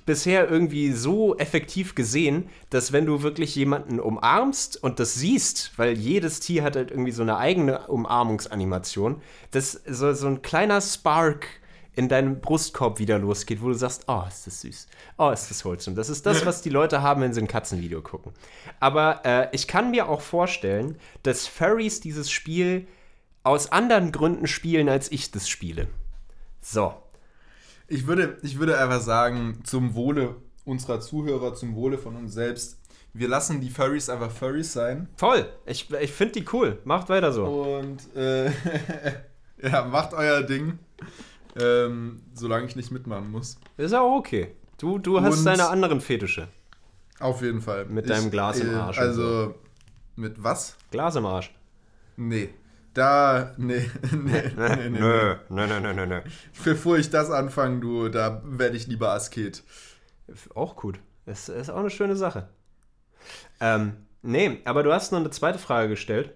bisher irgendwie so effektiv gesehen, dass wenn du wirklich jemanden umarmst und das siehst, weil jedes Tier hat halt irgendwie so eine eigene Umarmungsanimation, dass so, so ein kleiner Spark in deinem Brustkorb wieder losgeht, wo du sagst, oh, ist das süß, oh, ist das wholesome. Das ist das, was die Leute haben, wenn sie ein Katzenvideo gucken. Aber äh, ich kann mir auch vorstellen, dass Furries dieses Spiel aus anderen Gründen spielen, als ich das spiele. So. Ich würde, ich würde einfach sagen, zum Wohle unserer Zuhörer, zum Wohle von uns selbst, wir lassen die Furries einfach Furries sein. Voll. Ich, ich finde die cool. Macht weiter so. Und äh, ja, macht euer Ding. Ähm, solange ich nicht mitmachen muss. Ist auch okay. Du, du hast Und- deine anderen Fetische. Auf jeden Fall. Mit deinem Glas im Arsch und Also, mit was? Glas im Arsch. Nee. Da, nee, nee, nee, nee, nee. Nö, nö, nö, nö, nö, nö. Bevor ich das anfange, du, da werde ich lieber Asket. Auch gut. Ist, ist auch eine schöne Sache. Ähm, nee, aber du hast noch eine zweite Frage gestellt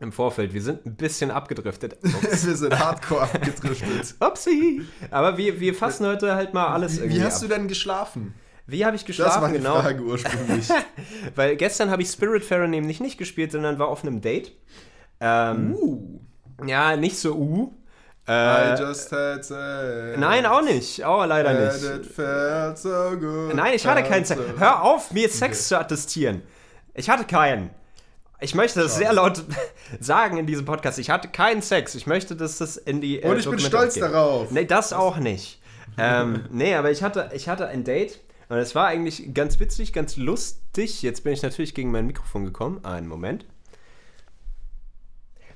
im Vorfeld. Wir sind ein bisschen abgedriftet. Wir sind hardcore abgedriftet. Upsi. Aber wir, wir fassen heute halt mal alles Wie, irgendwie wie hast ab. du denn geschlafen? Wie habe ich Das war geschlafen? die genau. Frage ursprünglich. Weil gestern habe ich Spiritfarer nämlich nicht gespielt, sondern war auf einem Date. Ähm, uh. Ja, nicht so uh. I Äh, just had sex. nein, auch nicht. Auch leider nicht. so good. Nein, ich hatte keinen Sex. Hör auf, mir Sex zu attestieren. Ich hatte keinen. Ich möchte das sehr laut sagen in diesem Podcast. Ich hatte keinen Sex. Ich möchte, dass das in die. äh, Und ich bin stolz aufgeht. darauf. Nee, das auch nicht. ähm, nee, aber ich hatte, ich hatte ein Date und es war eigentlich ganz witzig, ganz lustig. Jetzt bin ich natürlich gegen mein Mikrofon gekommen. Einen Moment.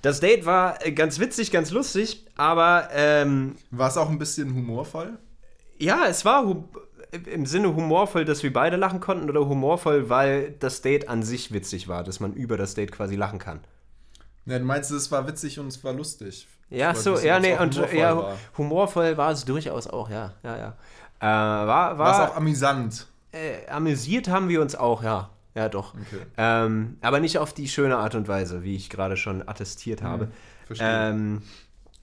Das Date war äh, ganz witzig, ganz lustig, aber ähm, War es auch ein bisschen humorvoll? ja, es war hu im Sinne humorvoll, dass wir beide lachen konnten oder humorvoll, weil das Date an sich witzig war, dass man über das Date quasi lachen kann. Ja, du meinst, es war witzig und es war lustig. Ja, so, ja, nee, und humorvoll ja, war. humorvoll war es durchaus auch, ja, ja, ja. Äh, war, War es war auch amüsant? äh, amüsiert haben wir uns auch, ja, ja, doch. Okay. Ähm, aber nicht auf die schöne Art und Weise, wie ich gerade schon attestiert habe. Verstehe. Ähm,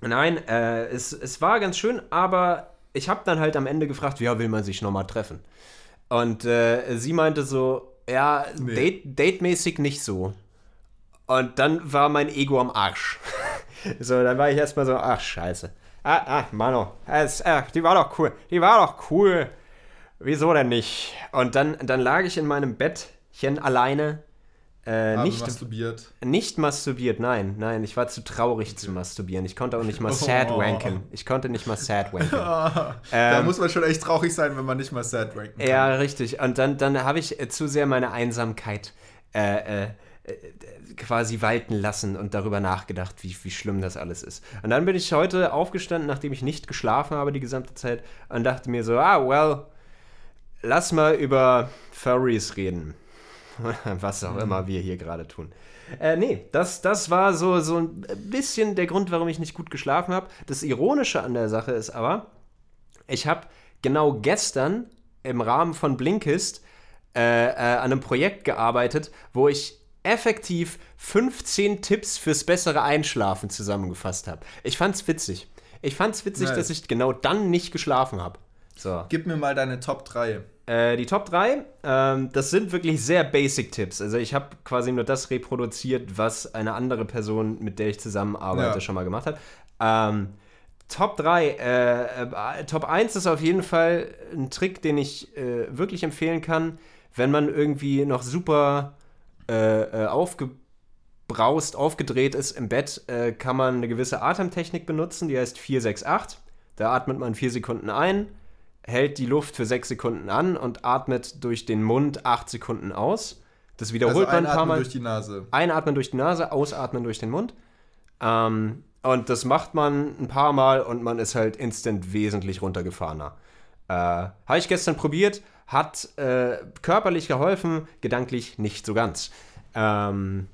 nein, äh, es, es war ganz schön, aber ich habe dann halt am Ende gefragt, ja, will man sich nochmal treffen? Und äh, sie meinte so, ja, Nee. date, datemäßig nicht so. Und dann war mein Ego am Arsch. so, dann war ich erstmal so, ach, scheiße. Ah, ah, Mano, es, äh, die war doch cool. Die war doch cool. Wieso denn nicht? Und dann, dann lag ich in meinem Bettchen alleine. Äh, nicht, masturbiert. nicht masturbiert, nein, nein, ich war zu traurig zu masturbieren. Ich konnte auch nicht mal sad Oh. wanken. Ich konnte nicht mal sad wanken. da Ähm, muss man schon echt traurig sein, wenn man nicht mal sad ranken kann. Ja, richtig. Und dann, dann habe ich äh, zu sehr meine Einsamkeit äh, äh, äh, quasi walten lassen und darüber nachgedacht, wie, wie schlimm das alles ist. Und dann bin ich heute aufgestanden, nachdem ich nicht geschlafen habe die gesamte Zeit und dachte mir so, ah, well, lass mal über Furries reden. Was auch immer wir hier gerade tun. Äh, nee, das, das war so, so ein bisschen der Grund, warum ich nicht gut geschlafen habe. Das Ironische an der Sache ist aber, ich habe genau gestern im Rahmen von Blinkist äh, äh, an einem Projekt gearbeitet, wo ich effektiv 15 Tipps fürs bessere Einschlafen zusammengefasst habe. Ich fand's witzig. Ich fand's witzig, Nice. dass ich genau dann nicht geschlafen habe. So. Gib mir mal deine Top 3. Äh, die Top 3, ähm, das sind wirklich sehr basic Tipps. Also ich habe quasi nur das reproduziert, was eine andere Person, mit der ich zusammenarbeite, Ja. schon mal gemacht hat. Ähm, Top 3, äh, äh, Top 1 ist auf jeden Fall ein Trick, den ich äh, wirklich empfehlen kann, wenn man irgendwie noch super äh, äh, aufgebraust, aufgedreht ist im Bett, kann man eine gewisse Atemtechnik benutzen, die heißt 468. Da atmet man 4 Sekunden ein, hält die Luft für 6 Sekunden an und atmet durch den Mund 8 Sekunden aus. Das Also wiederholt man ein paar einatmen Mal. durch die Nase. Einatmen durch die Nase, ausatmen durch den Mund. Ähm, und das macht man ein paar Mal und man ist halt instant wesentlich runtergefahrener. Äh, Habe ich gestern probiert, hat äh, körperlich geholfen, gedanklich nicht so ganz. Ähm,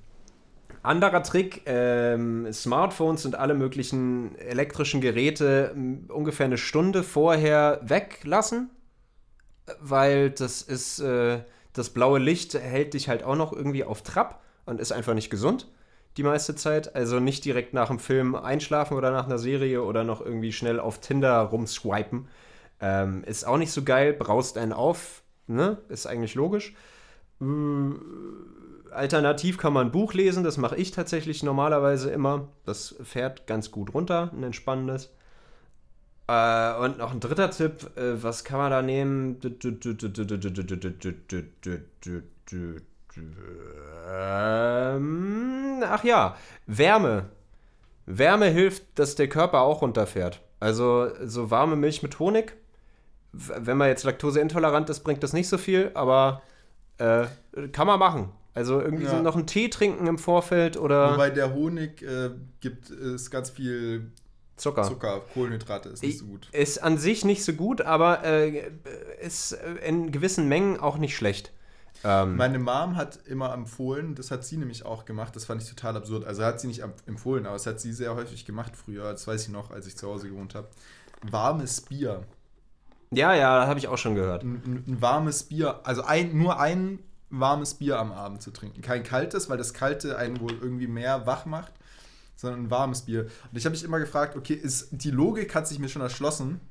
anderer Trick, ähm, Smartphones und alle möglichen elektrischen Geräte ungefähr eine Stunde vorher weglassen, weil das ist, äh, das blaue Licht hält dich halt auch noch irgendwie auf Trab und ist einfach nicht gesund die meiste Zeit. Also nicht direkt nach dem Film einschlafen oder nach einer Serie oder noch irgendwie schnell auf Tinder rumswipen. Ähm, ist auch nicht so geil, braust einen auf, ne? Ist eigentlich logisch. Äh, Alternativ kann man ein Buch lesen, das mache ich tatsächlich normalerweise immer. Das fährt ganz gut runter, ein entspannendes. Äh, und noch ein dritter Tipp, äh, was kann man da nehmen? Ähm, ach ja, Wärme. Wärme hilft, dass der Körper auch runterfährt. Also so warme Milch mit Honig. Wenn man jetzt laktoseintolerant ist, bringt das nicht so viel, aber äh, kann man machen. Also irgendwie so Ja. noch einen Tee trinken im Vorfeld oder Wobei der Honig äh, gibt ist ganz viel Zucker. Zucker, Kohlenhydrate ist nicht so gut. Ist an sich nicht so gut, aber äh, ist in gewissen Mengen auch nicht schlecht. Ähm, Meine Mom hat immer empfohlen, das hat sie nämlich auch gemacht, das fand ich total absurd. Also hat sie nicht empfohlen, aber das hat sie sehr häufig gemacht früher, das weiß ich noch, als ich zu Hause gewohnt habe. Warmes Bier. ja, ja, habe ich auch schon gehört. Ein, ein, ein warmes Bier, also ein, nur ein warmes Bier am Abend zu trinken. Kein kaltes, weil das kalte einen wohl irgendwie mehr wach macht, sondern ein warmes Bier. Und ich habe mich immer gefragt, okay, ist, die Logik hat sich mir schon erschlossen,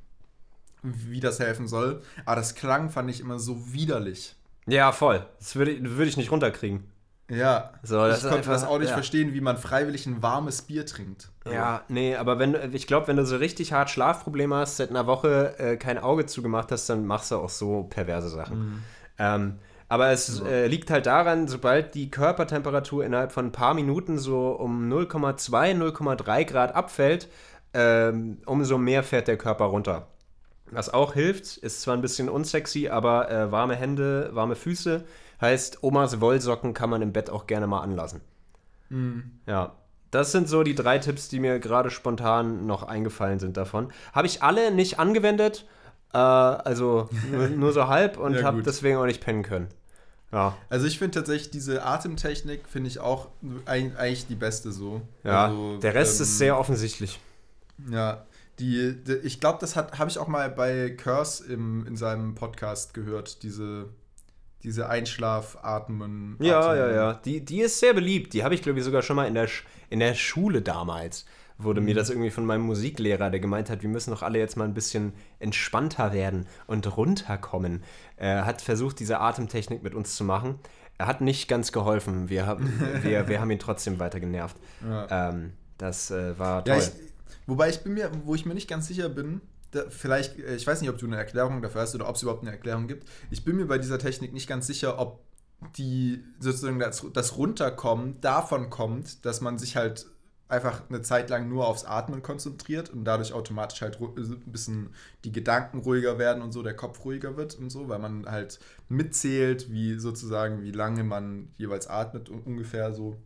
wie das helfen soll, aber das klang fand ich immer so widerlich. Ja, voll. Das würde würde ich nicht runterkriegen. Ja, So, das ich konnte einfach- das auch nicht ja. verstehen, wie man freiwillig ein warmes Bier trinkt. Ja, nee, aber wenn du- ich glaube, wenn du so richtig hart Schlafprobleme hast, seit einer Woche äh, kein Auge zugemacht hast, dann machst du auch so perverse Sachen. Ähm, Aber es äh, liegt halt daran, sobald die Körpertemperatur innerhalb von ein paar Minuten so um 0,2, 0,3 Grad abfällt, ähm, umso mehr fährt der Körper runter. Was auch hilft, ist zwar ein bisschen unsexy, aber äh, warme Hände, warme Füße heißt, Omas Wollsocken kann man im Bett auch gerne mal anlassen. Ja, das sind so die drei Tipps, die mir gerade spontan noch eingefallen sind davon. Habe ich alle nicht angewendet, äh, also nur, nur so halb und Ja, habe deswegen auch nicht pennen können. Ja, Also ich finde tatsächlich diese Atemtechnik finde ich auch eig- eigentlich die beste so. ja. Also, der Rest ähm, ist sehr offensichtlich. Ja, die, die ich glaube, das habe ich auch mal bei Curse im, in seinem Podcast gehört, diese diese Einschlafatmen. Ja, Atmen. ja, ja. Die, die ist sehr beliebt. Die habe ich, glaube ich, sogar schon mal in der, Sch in der Schule damals. Wurde Mhm. mir das irgendwie von meinem Musiklehrer, der gemeint hat, wir müssen doch alle jetzt mal ein bisschen entspannter werden und runterkommen. Er hat versucht, diese Atemtechnik mit uns zu machen. Er hat nicht ganz geholfen. Wir haben, wir, wir haben ihn trotzdem weiter genervt. Ja. Ähm, das äh, war toll. Ja, ich, wobei ich bin mir, wo ich mir nicht ganz sicher bin, vielleicht, äh, ich weiß nicht, ob du eine Erklärung dafür hast oder ob es überhaupt eine Erklärung gibt. Ich bin mir bei dieser Technik nicht ganz sicher, ob die sozusagen das, das Runterkommen davon kommt, dass man sich halt einfach eine Zeit lang nur aufs Atmen konzentriert und dadurch automatisch halt ru- ein bisschen die Gedanken ruhiger werden und so, der Kopf ruhiger wird und so, weil man halt mitzählt, wie sozusagen, wie lange man jeweils atmet un- ungefähr so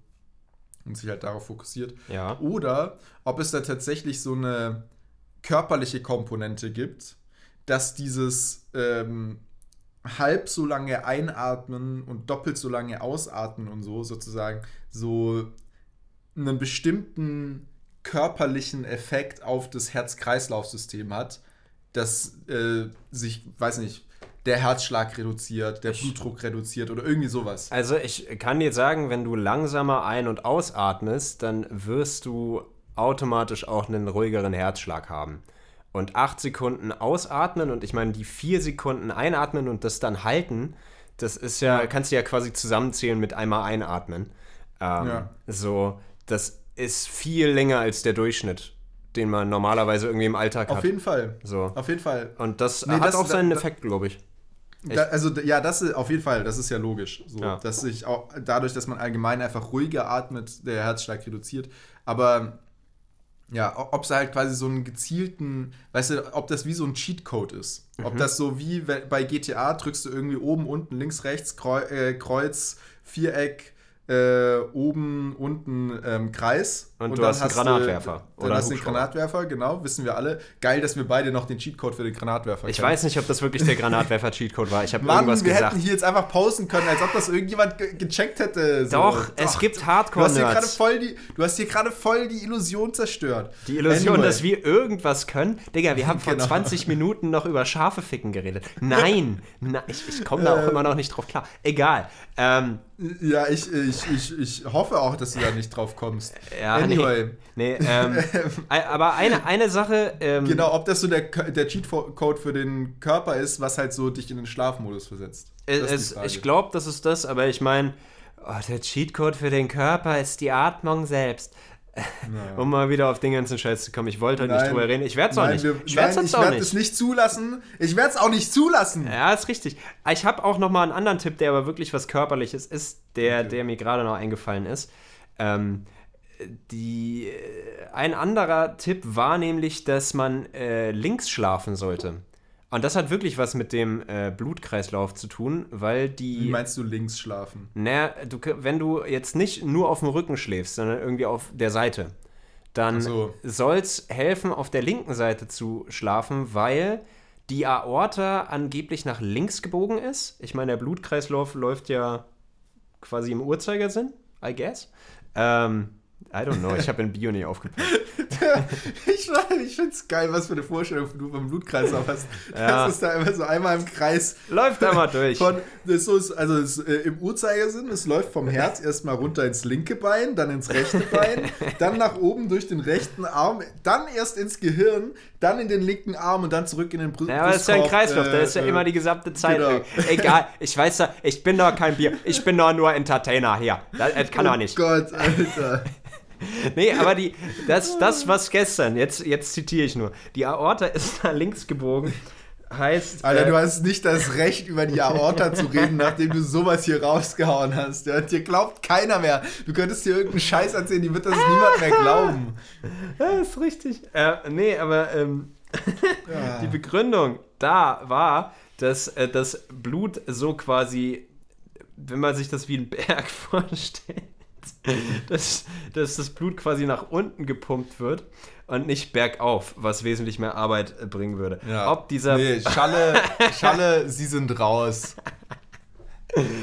und sich halt darauf fokussiert. ja. Oder ob es da tatsächlich so eine körperliche Komponente gibt, dass dieses ähm, halb so lange einatmen und doppelt so lange ausatmen und so sozusagen so einen bestimmten körperlichen Effekt auf das Herz-Kreislauf-System hat, dass äh, sich, weiß nicht, der Herzschlag reduziert, der Blutdruck reduziert oder irgendwie sowas. Also ich kann dir sagen, wenn du langsamer ein- und ausatmest, dann wirst du automatisch auch einen ruhigeren Herzschlag haben. Und acht Sekunden ausatmen und ich meine, die vier Sekunden einatmen und das dann halten, das ist ja, kannst du ja quasi zusammenzählen mit einmal einatmen. Ähm, Ja. So, das ist viel länger als der Durchschnitt, den man normalerweise irgendwie im Alltag Auf hat. jeden Fall. So. Auf jeden Fall. Und das Nee, hat das- auch seinen da- Effekt, glaube ich. Da, also ja, das ist auf jeden Fall, das ist ja logisch. So, Ja. Dass sich auch dadurch, dass man allgemein einfach ruhiger atmet, der Herzschlag reduziert. Aber ja, ob es halt quasi so einen gezielten, weißt du, ob das wie so ein Cheatcode ist. Ob Mhm. das so wie bei GTA drückst du irgendwie oben, unten, links, rechts, äh, Kreuz, Viereck, äh, oben, unten ähm, Kreis. Und du hast einen Granatwerfer Du, dann hast du einen den. Granatwerfer, genau, wissen wir alle. Geil, dass wir beide noch den Cheatcode für den Granatwerfer Ich kennen. weiß nicht, ob das wirklich der Granatwerfer-Cheatcode war. Ich habe irgendwas wir gesagt. hätten hier jetzt einfach posten können, als ob das irgendjemand ge gecheckt hätte. So. Doch, es gibt Du hast hier gerade voll die, du hast hier gerade voll die Illusion zerstört. Die Illusion, Anyway. dass wir irgendwas können. Digga, wir haben vor Genau. 20 Minuten noch über Schafe ficken geredet. Nein, na, ich, ich komme da auch immer noch nicht drauf klar. Egal. Ähm, Ja, ich, ich, ich, ich hoffe auch, dass du da nicht drauf kommst. ja, Anyway. Nee, nee ähm, aber eine, eine Sache. Ähm, Genau, ob das so der, der Cheatcode für den Körper ist, was halt so dich in den Schlafmodus versetzt. Die Es, ich glaube, das ist das, aber ich meine, oh, der Cheatcode für den Körper ist die Atmung selbst. Um mal wieder auf den ganzen Scheiß zu kommen. Ich wollte heute nicht Nein. drüber reden. Ich werde es auch Nein, nicht. wir, ich werde es nicht. nicht zulassen. Ich werde es auch nicht zulassen. Ja, ist richtig. Ich habe auch noch mal einen anderen Tipp, der aber wirklich was Körperliches ist, der, der mir gerade noch eingefallen ist. Ähm, die, äh, ein anderer Tipp war nämlich, dass man äh, links schlafen sollte. Und das hat wirklich was mit dem äh, Blutkreislauf zu tun, weil die. Wie meinst du links schlafen? Naja, du, wenn du jetzt nicht nur auf dem Rücken schläfst, sondern irgendwie auf der Seite, dann so. soll es helfen, auf der linken Seite zu schlafen, weil die Aorta angeblich nach links gebogen ist. Ich meine, der Blutkreislauf läuft ja quasi im Uhrzeigersinn, I guess. Ähm, I don't know, ich habe in Bio nie aufgepasst. Ich, ich finde es geil, was für eine Vorstellung du vom Blutkreislauf hast. Ja. Das ist da immer so einmal im Kreis Läuft einmal durch. von, das ist so, ist- also es, äh, im Uhrzeigersinn, es läuft vom Herz erstmal runter ins linke Bein, dann ins rechte Bein, dann nach oben durch den rechten Arm, dann erst ins Gehirn, dann in den linken Arm und dann zurück in den Brust. Ja, aber das ist ja ein Kreislauf, da ist ja immer die gesamte Zeit. genau. Egal, ich weiß ja, ich bin doch kein Bier, ich bin doch nur Entertainer hier. Das, das kann doch nicht. Oh Gott, Alter. Nee, aber die, das, das was gestern, jetzt, jetzt zitiere ich nur, die Aorta ist nach links gebogen, heißt. Alter, äh, du hast nicht das Recht, über die Aorta zu reden, nachdem du sowas hier rausgehauen hast. Ja, dir glaubt keiner mehr. Du könntest dir irgendeinen Scheiß erzählen, die wird das niemand mehr glauben. Ja, ist richtig. Äh, nee, aber ähm, Ja. die Begründung da war, dass äh, das Blut so quasi, wenn man sich das wie einen Berg vorstellt, dass, dass das Blut quasi nach unten gepumpt wird und nicht bergauf, was wesentlich mehr Arbeit bringen würde. Ja. Ob dieser. Nee, Schalle, Schalle, sie sind raus.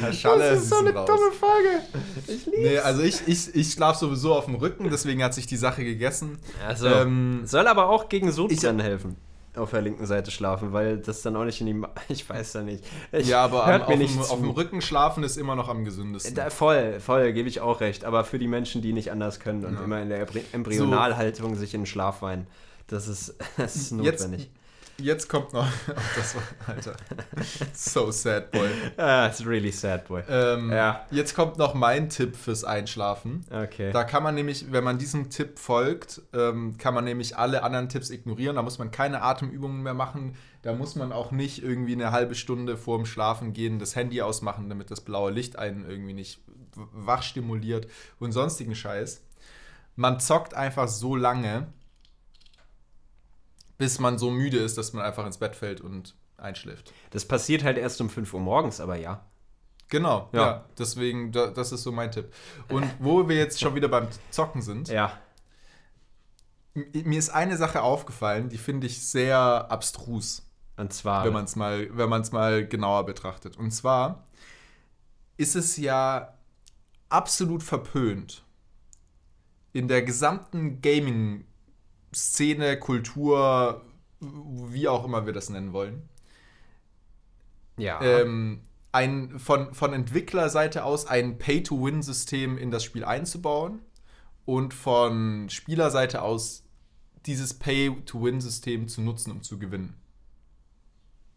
Herr Schalle, das ist so eine raus. dumme Frage. Ich liebe Nee, also ich, ich, ich schlafe sowieso auf dem Rücken, deswegen hat sich die Sache gegessen. Also, Ähm, soll aber auch gegen Sodbrennen helfen. Auf der linken Seite schlafen, weil das dann auch nicht in die. Ma ich weiß ja nicht. Ich, ja, aber am, hört mir dem, nicht auf dem Rücken schlafen ist immer noch am gesündesten. Da, voll, voll, gebe ich auch recht. Aber für die Menschen, die nicht anders können und Ja. immer in der Embry- Embryonalhaltung sich in den Schlaf weinen, das ist, das ist notwendig. Jetzt kommt noch. Oh, das war, Alter. So sad, boy. Ah, it's really sad, boy. Ähm, Ja. Jetzt kommt noch mein Tipp fürs Einschlafen. Okay. Da kann man nämlich, wenn man diesem Tipp folgt, ähm, kann man nämlich alle anderen Tipps ignorieren. Da muss man keine Atemübungen mehr machen. Da muss man auch nicht irgendwie eine halbe Stunde vorm Schlafen gehen das Handy ausmachen, damit das blaue Licht einen irgendwie nicht wach stimuliert und sonstigen Scheiß. Man zockt einfach so lange, bis man so müde ist, dass man einfach ins Bett fällt und einschläft. Das passiert halt erst um 5 Uhr morgens, aber ja. Genau, ja. Ja. deswegen, da, das ist so mein Tipp. Und wo wir jetzt schon wieder beim Zocken sind, Ja. Mir ist eine Sache aufgefallen, die finde ich sehr abstrus, Und zwar. wenn man es mal, wenn man es mal genauer betrachtet. Und zwar ist es ja absolut verpönt, in der gesamten Gaming-Szene, Kultur, wie auch immer wir das nennen wollen, ja. ähm, ein, von, von Entwicklerseite aus ein Pay-to-Win-System in das Spiel einzubauen und von Spielerseite aus dieses Pay-to-Win-System zu nutzen, um zu gewinnen.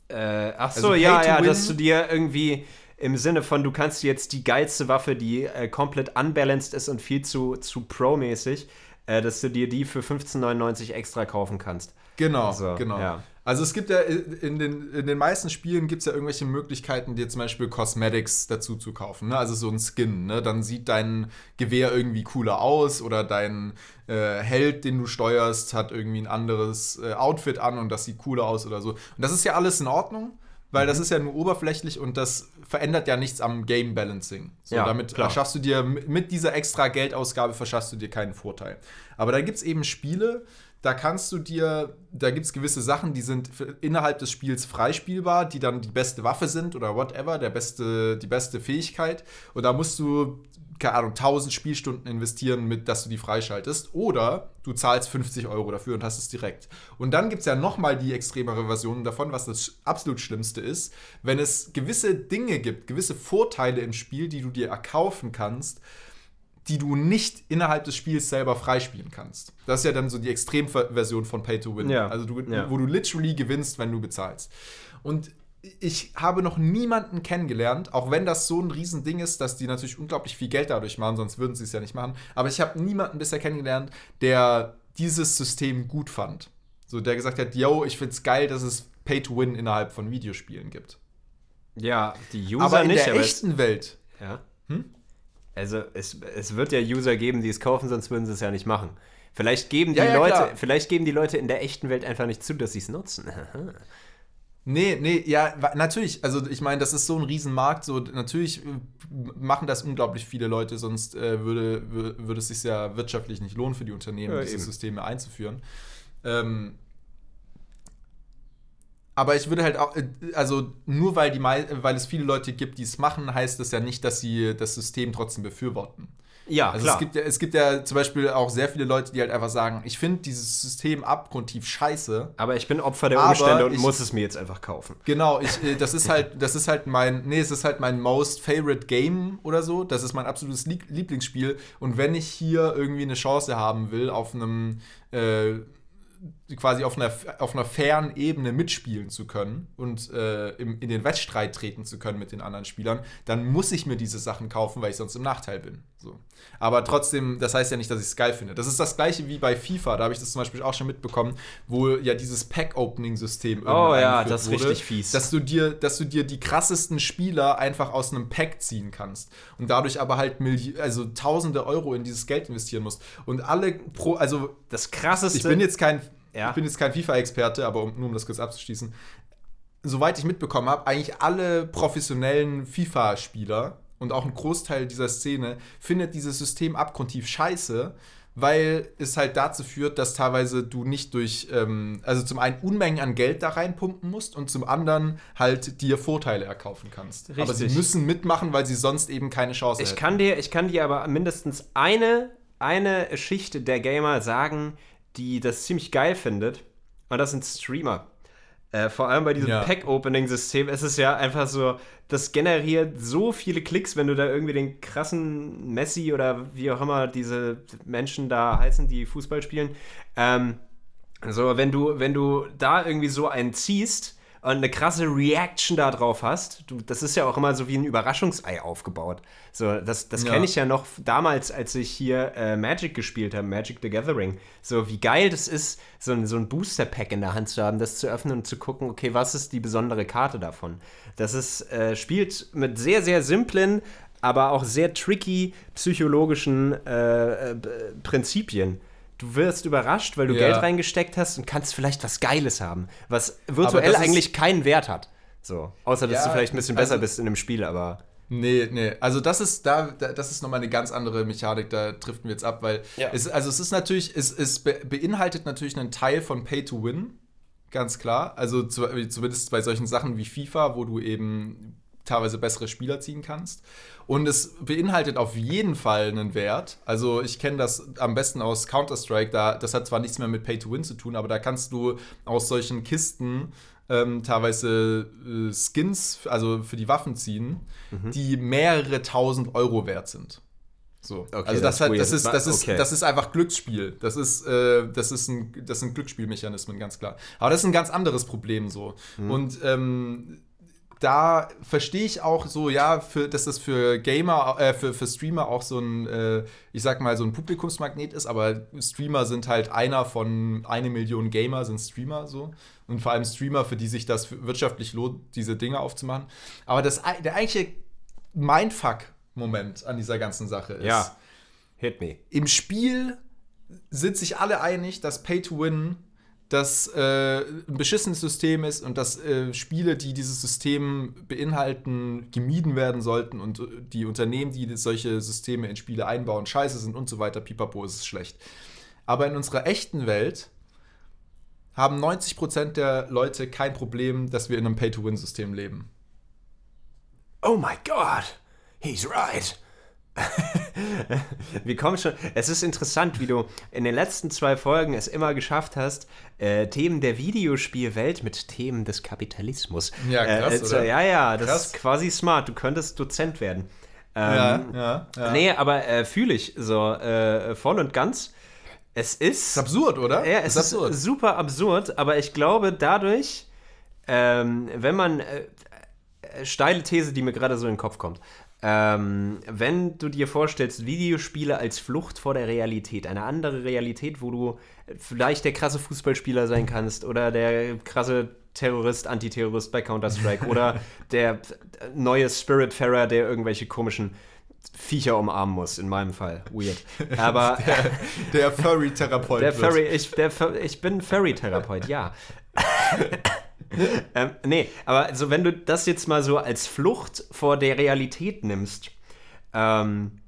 Äh, ach Also so, ja, to ja, Win. dass du dir irgendwie im Sinne von, du kannst jetzt die geilste Waffe, die äh, komplett unbalanced ist und viel zu, zu pro-mäßig, äh, dass du dir die für 15,99 extra kaufen kannst. Genau, So, genau. ja. Also es gibt ja in den, in den meisten Spielen gibt es ja irgendwelche Möglichkeiten, dir zum Beispiel Cosmetics dazu zu kaufen. Ne? Also so ein Skin. Ne? Dann sieht dein Gewehr irgendwie cooler aus oder dein äh, Held, den du steuerst, hat irgendwie ein anderes äh, Outfit an und das sieht cooler aus oder so. Und das ist ja alles in Ordnung, weil Mhm. das ist ja nur oberflächlich und das verändert ja nichts am Game Balancing. So, Ja, damit klar. verschaffst du dir mit dieser extra Geldausgabe verschaffst du dir keinen Vorteil. Aber da gibt es eben Spiele, da kannst du dir, da gibt es gewisse Sachen, die sind innerhalb des Spiels freispielbar, die dann die beste Waffe sind oder whatever, der beste, die beste Fähigkeit. Und da musst du, keine Ahnung, 1000 Spielstunden investieren, mit, dass du die freischaltest. Oder du zahlst 50 Euro dafür und hast es direkt. Und dann gibt es ja nochmal die extremere Version davon, was das absolut Schlimmste ist, wenn es gewisse Dinge gibt, gewisse Vorteile im Spiel, die du dir erkaufen kannst, die du nicht innerhalb des Spiels selber freispielen kannst. Das ist ja dann so die Extremversion von Pay to Win. Ja. Also du, Ja. wo du literally gewinnst, wenn du bezahlst. Und ich habe noch niemanden kennengelernt, auch wenn das so ein Riesending ist, dass die natürlich unglaublich viel Geld dadurch machen, sonst würden sie es ja nicht machen. Aber ich habe niemanden bisher kennengelernt, der dieses System gut fand. So, der gesagt hat, yo, ich find's geil, dass es Pay to Win innerhalb von Videospielen gibt. Ja, die User aber in nicht, der aber echten Welt Ja. Hm? Also es, es wird ja User geben, die es kaufen, sonst würden sie es ja nicht machen. Vielleicht geben die Ja, ja, Leute, klar. vielleicht geben die Leute in der echten Welt einfach nicht zu, dass sie es nutzen. Nee, nee, ja, natürlich. Also ich meine, das ist so ein Riesenmarkt. So, natürlich äh, machen das unglaublich viele Leute, sonst äh, würde, wür- würde es sich ja wirtschaftlich nicht lohnen für die Unternehmen, Ja, diese eben. Systeme einzuführen. Ähm, aber ich würde halt auch, äh, also nur weil, die, weil es viele Leute gibt, die es machen, heißt das ja nicht, dass sie das System trotzdem befürworten. Ja, Also klar. es gibt, ja, es gibt ja zum Beispiel auch sehr viele Leute, die halt einfach sagen, ich finde dieses System abgrundtief scheiße. aber ich bin Opfer der Umstände und ich- muss es mir jetzt einfach kaufen. Genau, ich, äh, das ist halt, das ist halt mein, nee, es ist halt mein most favorite Game oder so. Das ist mein absolutes Lie- Lieblingsspiel. Und wenn ich hier irgendwie eine Chance haben will auf einem, äh, quasi auf einer, auf einer fairen Ebene mitspielen zu können und äh, im, in den Wettstreit treten zu können mit den anderen Spielern, dann muss ich mir diese Sachen kaufen, weil ich sonst im Nachteil bin. So. Aber trotzdem, das heißt ja nicht, dass ich es geil finde. Das ist das gleiche wie bei FIFA, da habe ich das zum Beispiel auch schon mitbekommen, wo ja dieses Pack-Opening-System Oh ja, das ist richtig fies. Dass du, dir, dass du dir die krassesten Spieler einfach aus einem Pack ziehen kannst und dadurch aber halt Milli also tausende Euro in dieses Geld investieren musst. Und alle pro, also Das krasseste. ich bin jetzt kein, Ja. ich bin jetzt kein FIFA-Experte, aber um, nur um das kurz abzuschließen. Soweit ich mitbekommen habe, eigentlich alle professionellen FIFA-Spieler und auch ein Großteil dieser Szene findet dieses System abgrundtief scheiße, weil es halt dazu führt, dass teilweise du nicht durch, ähm, also zum einen Unmengen an Geld da reinpumpen musst und zum anderen halt dir Vorteile erkaufen kannst. Aber sie Richtig. müssen mitmachen, weil sie sonst eben keine Chance Ich hätten. kann dir, ich kann dir aber mindestens eine, eine Schicht der Gamer sagen, die das ziemlich geil findet. Und das sind Streamer. Äh, vor allem bei diesem Ja. Pack-Opening-System ist es ja einfach so, das generiert so viele Klicks, wenn du da irgendwie den krassen Messi oder wie auch immer diese Menschen da heißen, die Fußball spielen. Ähm, so, wenn du, wenn du da irgendwie so einen ziehst eine krasse Reaction da drauf hast, du, das ist ja auch immer so wie ein Überraschungsei aufgebaut. So, das, das Ja. kenne ich ja noch damals, als ich hier äh, Magic gespielt habe, Magic the Gathering. So, wie geil das ist, so ein, so ein Booster-Pack in der Hand zu haben, das zu öffnen und zu gucken, okay, was ist die besondere Karte davon? Das ist, äh, spielt mit sehr, sehr simplen, aber auch sehr tricky psychologischen äh, äh, Prinzipien. Du wirst überrascht, weil du Ja. Geld reingesteckt hast und kannst vielleicht was Geiles haben, was virtuell eigentlich keinen Wert hat. So, außer dass Ja, du vielleicht ein bisschen besser also- bist in dem Spiel, aber Nee, nee. Also das ist da, da das ist nochmal eine ganz andere Mechanik, da driften wir jetzt ab, weil Ja. es, also es ist natürlich, es, es be beinhaltet natürlich einen Teil von Pay to Win, ganz klar. Also zu, zumindest bei solchen Sachen wie FIFA, wo du eben teilweise bessere Spieler ziehen kannst. Und es beinhaltet auf jeden Fall einen Wert. Also ich kenne das am besten aus Counter-Strike. Da, das hat zwar nichts mehr mit Pay-to-Win zu tun, aber da kannst du aus solchen Kisten ähm, teilweise äh, Skins, also für die Waffen ziehen, die mehrere tausend Euro wert sind. So. Okay, also das hat, ist das, ist, das, ist, Okay. das ist einfach Glücksspiel. Das ist, äh, das ist ein, das sind Glücksspielmechanismen, ganz klar. Aber das ist ein ganz anderes Problem so. Mhm. Und ähm, da verstehe ich auch so, ja, für, dass das für Gamer, äh, für, für Streamer auch so ein, äh, ich sag mal, so ein Publikumsmagnet ist, aber Streamer sind halt einer von eine Million Gamer sind Streamer so. Und vor allem Streamer, für die sich das wirtschaftlich lohnt, diese Dinge aufzumachen. Aber das, der eigentliche Mindfuck-Moment an dieser ganzen Sache ist, ja, hit me. im Spiel sind sich alle einig, dass Pay to Win das äh, ein beschissenes System ist und dass äh, Spiele, die dieses System beinhalten, gemieden werden sollten und äh, die Unternehmen, die solche Systeme in Spiele einbauen, scheiße sind und so weiter, pipapo, ist es schlecht. Aber in unserer echten Welt haben 90% der Leute kein Problem, dass wir in einem Pay-to-Win-System leben. Oh my God, he's right. Wir kommen schon. Es ist interessant, wie du in den letzten zwei Folgen es immer geschafft hast, äh, Themen der Videospielwelt mit Themen des Kapitalismus. Ja, krass, äh, zu- oder? Ja, ja, das Krass. ist quasi smart. Du könntest Dozent werden. Ähm, ja, ja. Nee, aber äh, fühle ich so äh, voll und ganz. Es ist. Ist absurd, oder? Ja, es ist, super absurd, aber ich glaube, dadurch, ähm, wenn man, äh, äh, steile These, die mir gerade so in den Kopf kommt, ähm, wenn du dir vorstellst, Videospiele als Flucht vor der Realität, eine andere Realität, wo du vielleicht der krasse Fußballspieler sein kannst oder der krasse Terrorist, Antiterrorist bei Counter-Strike oder der neue Spiritfarer, der irgendwelche komischen Viecher umarmen muss, in meinem Fall. Weird. Aber Der Furry-Therapeut. der. Furry, ich, der, ich bin Furry-Therapeut, ja. ähm, nee, aber also wenn du das jetzt mal so als Flucht vor der Realität nimmst, ähm,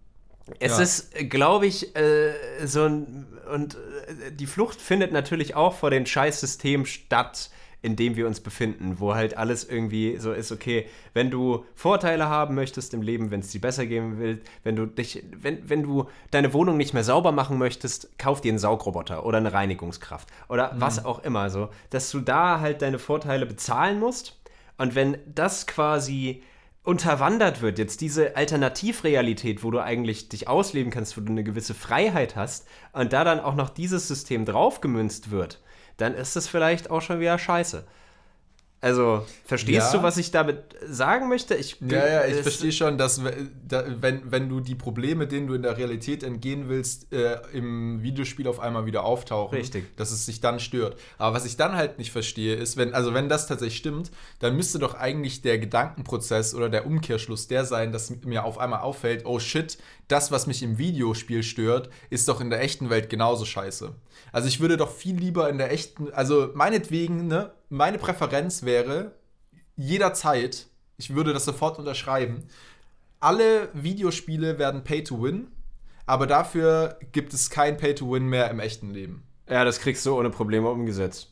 es Ja. ist, glaube ich, äh, so ein, und äh, die Flucht findet natürlich auch vor den Scheißsystemen statt, in dem wir uns befinden, wo halt alles irgendwie so ist, okay, wenn du Vorteile haben möchtest im Leben, wenn es dir besser gehen will, wenn du dich, wenn, wenn du deine Wohnung nicht mehr sauber machen möchtest, kauf dir einen Saugroboter oder eine Reinigungskraft oder was auch immer so, dass du da halt deine Vorteile bezahlen musst. Und wenn das quasi unterwandert wird, jetzt diese Alternativrealität, wo du eigentlich dich ausleben kannst, wo du eine gewisse Freiheit hast und da dann auch noch dieses System draufgemünzt wird, dann ist es vielleicht auch schon wieder scheiße. Also, verstehst Ja. du, was ich damit sagen möchte? Ich, Ja, ja, ich verstehe schon, dass we- da, wenn, wenn du die Probleme, denen du in der Realität entgehen willst, äh, im Videospiel auf einmal wieder auftauchen, Richtig. dass es sich dann stört. Aber was ich dann halt nicht verstehe, ist, wenn, also wenn das tatsächlich stimmt, dann müsste doch eigentlich der Gedankenprozess oder der Umkehrschluss der sein, dass mir auf einmal auffällt, oh shit, das, was mich im Videospiel stört, ist doch in der echten Welt genauso scheiße. Also ich würde doch viel lieber in der echten, also meinetwegen, ne, meine Präferenz wäre, jederzeit, ich würde das sofort unterschreiben, alle Videospiele werden Pay to Win, aber dafür gibt es kein Pay to Win mehr im echten Leben. ja, das kriegst du ohne Probleme umgesetzt.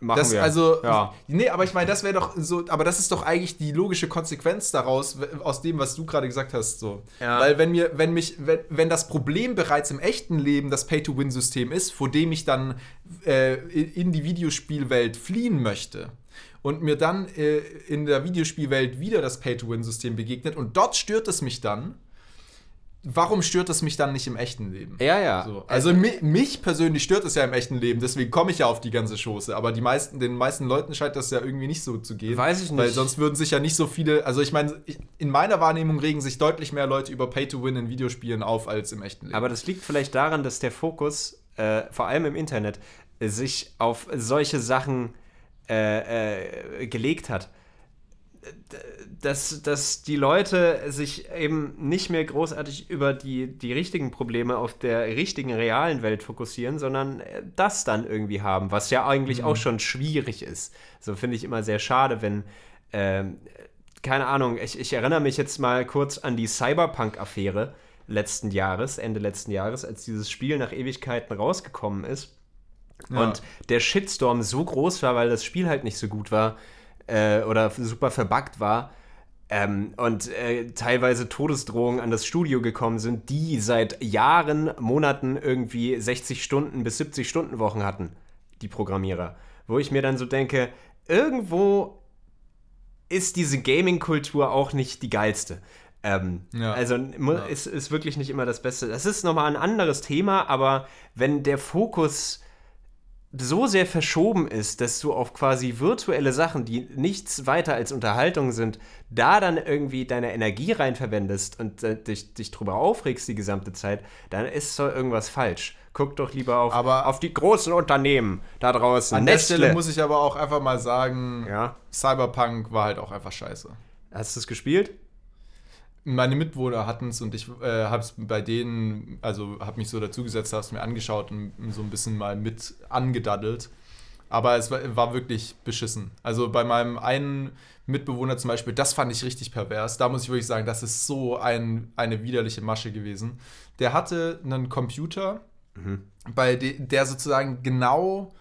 Machen Das, wir. also, ja. nee, aber ich meine, das wäre doch so, aber das ist doch eigentlich die logische Konsequenz daraus, aus dem, was du gerade gesagt hast, so. Ja. Weil wenn mir, wenn mich, wenn, wenn das Problem bereits im echten Leben das Pay-to-Win-System ist, vor dem ich dann äh, in in die Videospielwelt fliehen möchte und mir dann äh, in der Videospielwelt wieder das Pay-to-Win-System begegnet und dort stört es mich dann, warum stört es mich dann nicht im echten Leben? Ja, ja. So. Also mi mich persönlich stört es ja im echten Leben, deswegen komme ich ja auf die ganze Schoße. Aber die meisten, den meisten Leuten scheint das ja irgendwie nicht so zu gehen. Weiß ich nicht. Weil sonst würden sich ja nicht so viele, also ich meine, in meiner Wahrnehmung regen sich deutlich mehr Leute über Pay-to-Win in Videospielen auf als im echten Leben. Aber das liegt vielleicht daran, dass der Fokus, äh, vor allem im Internet, sich auf solche Sachen äh, äh, gelegt hat. Dass, dass die Leute sich eben nicht mehr großartig über die, die richtigen Probleme auf der richtigen realen Welt fokussieren, sondern äh, das dann irgendwie haben, was ja eigentlich auch schon schwierig ist. So finde ich immer sehr schade, wenn ähm, keine Ahnung, ich, ich erinnere mich jetzt mal kurz an die Cyberpunk-Affäre letzten Jahres, Ende letzten Jahres, als dieses Spiel nach Ewigkeiten rausgekommen ist. Ja. Und der Shitstorm so groß war, weil das Spiel halt nicht so gut war äh, oder super verbuggt war. Ähm, und äh, teilweise Todesdrohungen an das Studio gekommen sind, die seit Jahren, Monaten irgendwie 60 Stunden bis 70 Stunden Wochen hatten, die Programmierer. Wo ich mir dann so denke, irgendwo ist diese Gaming-Kultur auch nicht die geilste. Ähm, Ja. Also Ja. ist, ist wirklich nicht immer das Beste. Das ist nochmal ein anderes Thema, aber wenn der Fokus so sehr verschoben ist, dass du auf quasi virtuelle Sachen, die nichts weiter als Unterhaltung sind, da dann irgendwie deine Energie rein verwendest und äh, dich, dich drüber aufregst die gesamte Zeit, dann ist so irgendwas falsch. Guck doch lieber auf, Aber- auf die großen Unternehmen da draußen. An der Nestle. Stelle muss ich aber auch einfach mal sagen, ja. Cyberpunk war halt auch einfach scheiße. Hast du es gespielt? Meine Mitwohner hatten es und ich äh, habe es bei denen, also habe mich so dazugesetzt, habe es mir angeschaut und so ein bisschen mal mit angedaddelt. Aber es war, war wirklich beschissen. Also bei meinem einen Mitbewohner zum Beispiel, das fand ich richtig pervers. Da muss ich wirklich sagen, das ist so ein, eine widerliche Masche gewesen. Der hatte einen Computer, bei de der sozusagen genau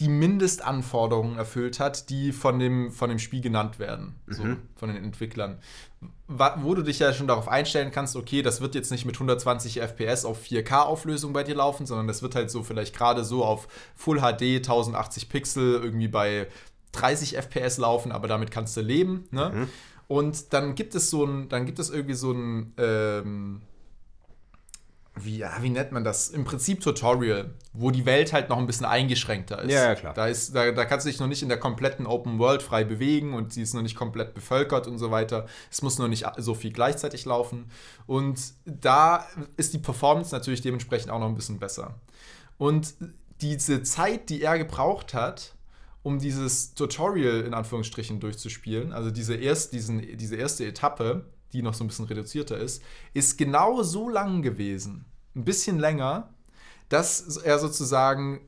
die Mindestanforderungen erfüllt hat, die von dem, von dem Spiel genannt werden, so von den Entwicklern. Wo du dich ja schon darauf einstellen kannst, okay, das wird jetzt nicht mit 120 FPS auf 4K-Auflösung bei dir laufen, sondern das wird halt so vielleicht gerade so auf Full HD 1080 Pixel irgendwie bei 30 FPS laufen, aber damit kannst du leben. Ne? Und dann gibt es so ein, dann gibt es irgendwie so ein, ähm, wie, ja, wie nennt man das? Im Prinzip Tutorial, wo die Welt halt noch ein bisschen eingeschränkter ist. Ja, ja, klar. Da, ist, da, da kannst du dich noch nicht in der kompletten Open World frei bewegen und sie ist noch nicht komplett bevölkert und so weiter. Es muss noch nicht so viel gleichzeitig laufen. Und da ist die Performance natürlich dementsprechend auch noch ein bisschen besser. Und diese Zeit, die er gebraucht hat, um dieses Tutorial in Anführungsstrichen durchzuspielen, also diese, erst, diesen, diese erste Etappe, die noch so ein bisschen reduzierter ist, ist genau so lang gewesen, ein bisschen länger, dass er sozusagen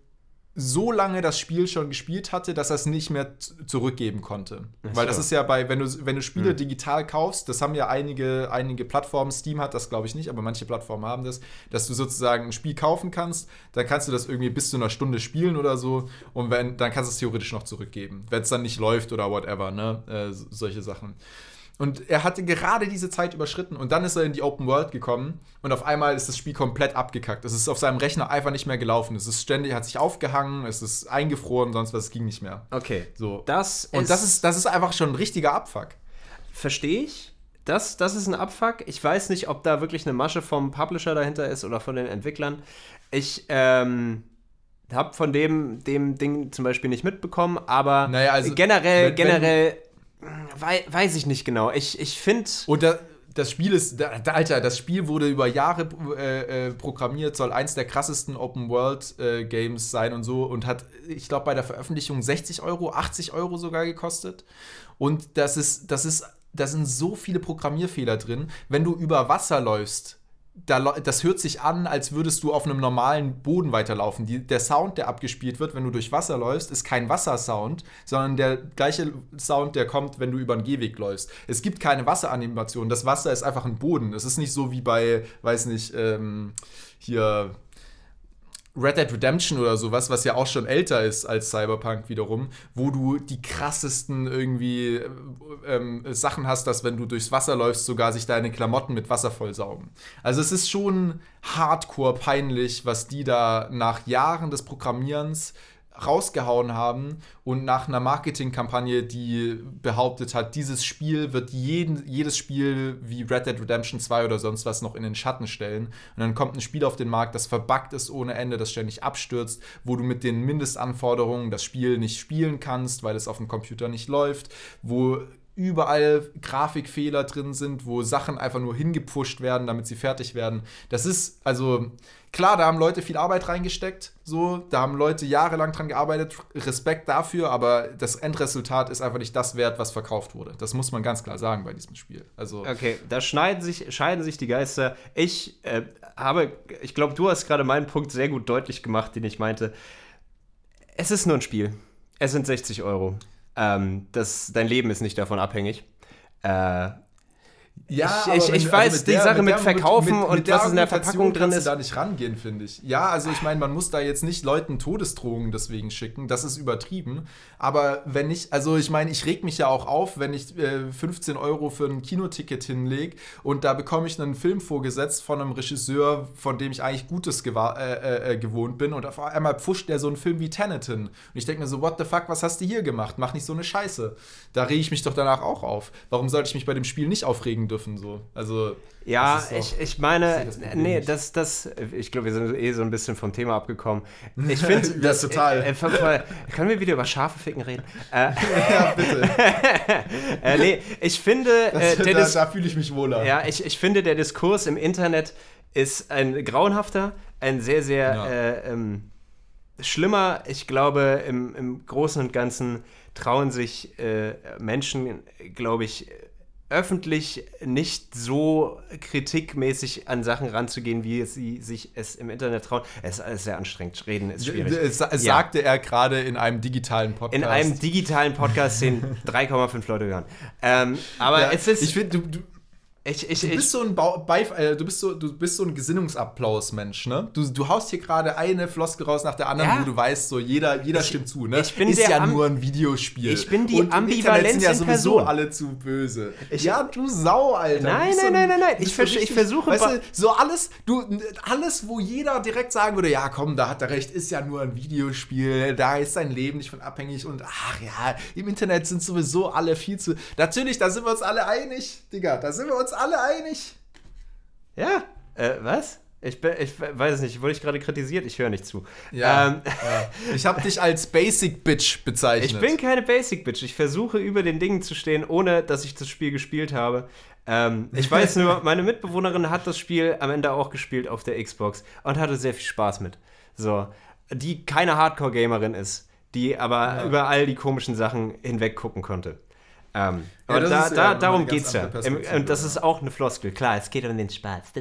so lange das Spiel schon gespielt hatte, dass er es nicht mehr zurückgeben konnte. Weil das so. ist ja bei, wenn du, wenn du Spiele digital kaufst, das haben ja einige, einige Plattformen, Steam hat das glaube ich nicht, aber manche Plattformen haben das, dass du sozusagen ein Spiel kaufen kannst, dann kannst du das irgendwie bis zu einer Stunde spielen oder so und wenn, dann kannst du es theoretisch noch zurückgeben, wenn es dann nicht läuft oder whatever, ne, äh, so- solche Sachen. Und er hatte gerade diese Zeit überschritten und dann ist er in die Open World gekommen und auf einmal ist das Spiel komplett abgekackt. Es ist auf seinem Rechner einfach nicht mehr gelaufen. Es ist ständig, hat sich aufgehangen, es ist eingefroren, sonst was, es ging nicht mehr. Okay. So. Das und das ist, das ist einfach schon ein richtiger Abfuck. Verstehe ich. Das, das ist ein Abfuck. Ich weiß nicht, ob da wirklich eine Masche vom Publisher dahinter ist oder von den Entwicklern. Ich, ähm, habe von dem, dem Ding zum Beispiel nicht mitbekommen, aber Naja, also, generell, wenn- wenn- generell wei weiß ich nicht genau. Ich, ich finde, Und da, das Spiel ist, Alter, das Spiel wurde über Jahre äh, äh, programmiert, soll eins der krassesten Open-World-Games sein und so und hat, ich glaube, bei der Veröffentlichung 60 Euro, 80 Euro sogar gekostet. Und das ist, das ist, da sind so viele Programmierfehler drin. Wenn du über Wasser läufst, da, das hört sich an, als würdest du auf einem normalen Boden weiterlaufen. Die, der Sound, der abgespielt wird, wenn du durch Wasser läufst, ist kein Wassersound, sondern der gleiche Sound, der kommt, wenn du über einen Gehweg läufst. Es gibt keine Wasseranimation. Das Wasser ist einfach ein Boden. Es ist nicht so wie bei, weiß nicht, ähm, hier Red Dead Redemption oder sowas, was ja auch schon älter ist als Cyberpunk wiederum, wo du die krassesten irgendwie äh, ähm, Sachen hast, dass wenn du durchs Wasser läufst, sogar sich deine Klamotten mit Wasser vollsaugen. Also es ist schon hardcore peinlich, was die da nach Jahren des Programmierens rausgehauen haben und nach einer Marketingkampagne, die behauptet hat, dieses Spiel wird jeden, jedes Spiel wie Red Dead Redemption 2 oder sonst was noch in den Schatten stellen. Und dann kommt ein Spiel auf den Markt, das verbuggt ist ohne Ende, das ständig abstürzt, wo du mit den Mindestanforderungen das Spiel nicht spielen kannst, weil es auf dem Computer nicht läuft, wo überall Grafikfehler drin sind, wo Sachen einfach nur hingepusht werden, damit sie fertig werden. Das ist, also, klar, da haben Leute viel Arbeit reingesteckt, so, da haben Leute jahrelang dran gearbeitet, Respekt dafür, aber das Endresultat ist einfach nicht das wert, was verkauft wurde. Das muss man ganz klar sagen bei diesem Spiel. Also, Okay, da schneiden sich, scheiden sich die Geister. Ich äh, habe, ich glaube, du hast gerade meinen Punkt sehr gut deutlich gemacht, den ich meinte. Es ist nur ein Spiel. Es sind 60 Euro. Ähm, das, dein Leben ist nicht davon abhängig. Äh, Ja, Ich- ich- ich wenn- weiß, die Sache mit der- Verkaufen und der was in der Verpackung drin ist. da nicht rangehen, finde ich. Ja, also ich meine, man muss da jetzt nicht Leuten Todesdrohungen deswegen schicken. Das ist übertrieben. Aber wenn ich, also ich meine, ich reg mich ja auch auf, wenn ich äh, 15 Euro für ein Kinoticket hinlege und da bekomme ich einen Film vorgesetzt von einem Regisseur, von dem ich eigentlich Gutes gewa- äh, äh, gewohnt bin und auf einmal pfuscht der so einen Film wie Tenet hin. Und ich denke mir so, what the fuck, was hast du hier gemacht? Mach nicht so eine Scheiße. Da rege ich mich doch danach auch auf. Warum sollte ich mich bei dem Spiel nicht aufregen dürfen? So? Also, Ja, das doch- ich, ich meine, das nee, das, das, ich glaube, wir sind eh so ein bisschen vom Thema abgekommen. Ich finde, Ja, total. Äh, äh, können wir wieder über scharfe Ficken reden? Äh, ja, bitte. äh, nee, ich finde, äh, Das, der da da fühle ich mich wohler. ja, ich, ich finde, der Diskurs im Internet ist ein grauenhafter, ein sehr, sehr Ja. äh, ähm, schlimmer. Ich glaube, im, im Großen und Ganzen trauen sich äh, Menschen, glaube ich, öffentlich nicht so kritikmäßig an Sachen ranzugehen, wie sie sich es im Internet trauen. Es ist alles sehr anstrengend. Reden ist schwierig. Es, es Ja. sagte er gerade in einem digitalen Podcast. In einem digitalen Podcast, den 3,5 Leute hören. Ähm, aber ja, es ist. Ich finde, du, du, ich, ich, du ich, bist so ein Beif äh, du bist so, du bist so ein Gesinnungsapplaus-Mensch, ne? Du, du haust hier gerade eine Floskel raus nach der anderen, Ja. wo du weißt, so jeder, jeder Ich- stimmt zu, ne? ich bin ist ja Am- nur ein Videospiel. Ich bin die Und Ambivalenz sind ja sowieso Person. alle zu böse. Ich- ja, du Sau, Alter. Nein, nein, nein, nein, nein. Ich versch- ich versuche Weißt du, so alles, du, alles, wo jeder direkt sagen würde, ja, komm, da hat er recht, ist ja nur ein Videospiel, da ist sein Leben nicht von abhängig und ach ja, im Internet sind sowieso alle viel zu. Natürlich, da sind wir uns alle einig, Digga, da sind wir uns alle einig. Ja, äh, was? Ich, bin, ich weiß es nicht, wurde ich gerade kritisiert? Ich höre nicht zu. Ja, Ähm, ja. Ich habe dich als Basic Bitch bezeichnet. ich bin keine Basic Bitch. Ich versuche über den Dingen zu stehen, ohne dass ich das Spiel gespielt habe. Ähm, ich weiß nur, meine Mitbewohnerin hat das Spiel am Ende auch gespielt auf der Xbox und hatte sehr viel Spaß mit. So, die keine Hardcore-Gamerin ist, die aber über all die komischen Sachen hinweg gucken konnte. Ähm, Ja, das da, ist ja da, immer darum eine ganz geht's ja. und das ja. ist auch eine Floskel. Klar, es geht um den Spaß.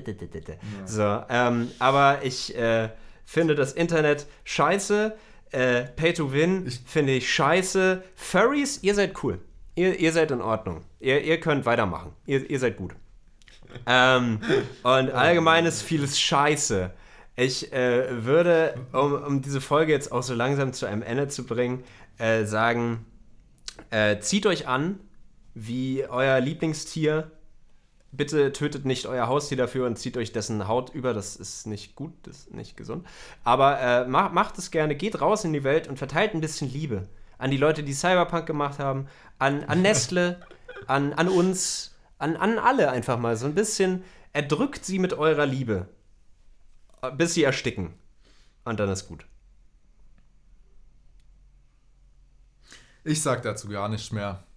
So, ähm, aber ich äh, finde das Internet scheiße. Äh, Pay to Win finde ich scheiße. Furries, ihr seid cool. Ihr, ihr seid in Ordnung. Ihr, ihr könnt weitermachen. Ihr, ihr seid gut. Ähm, und allgemein ist vieles scheiße. Ich äh, würde, um, um diese Folge jetzt auch so langsam zu einem Ende zu bringen, äh, sagen, äh, zieht euch an, wie euer Lieblingstier. Bitte tötet nicht euer Haustier dafür und zieht euch dessen Haut über. Das ist nicht gut, das ist nicht gesund. Aber äh, macht, macht es gerne, geht raus in die Welt und verteilt ein bisschen Liebe an die Leute, die Cyberpunk gemacht haben, an, an Nestle, an, an uns, an, an alle einfach mal. So ein bisschen erdrückt sie mit eurer Liebe, bis sie ersticken. Und dann ist gut. Ich sag dazu gar nichts mehr.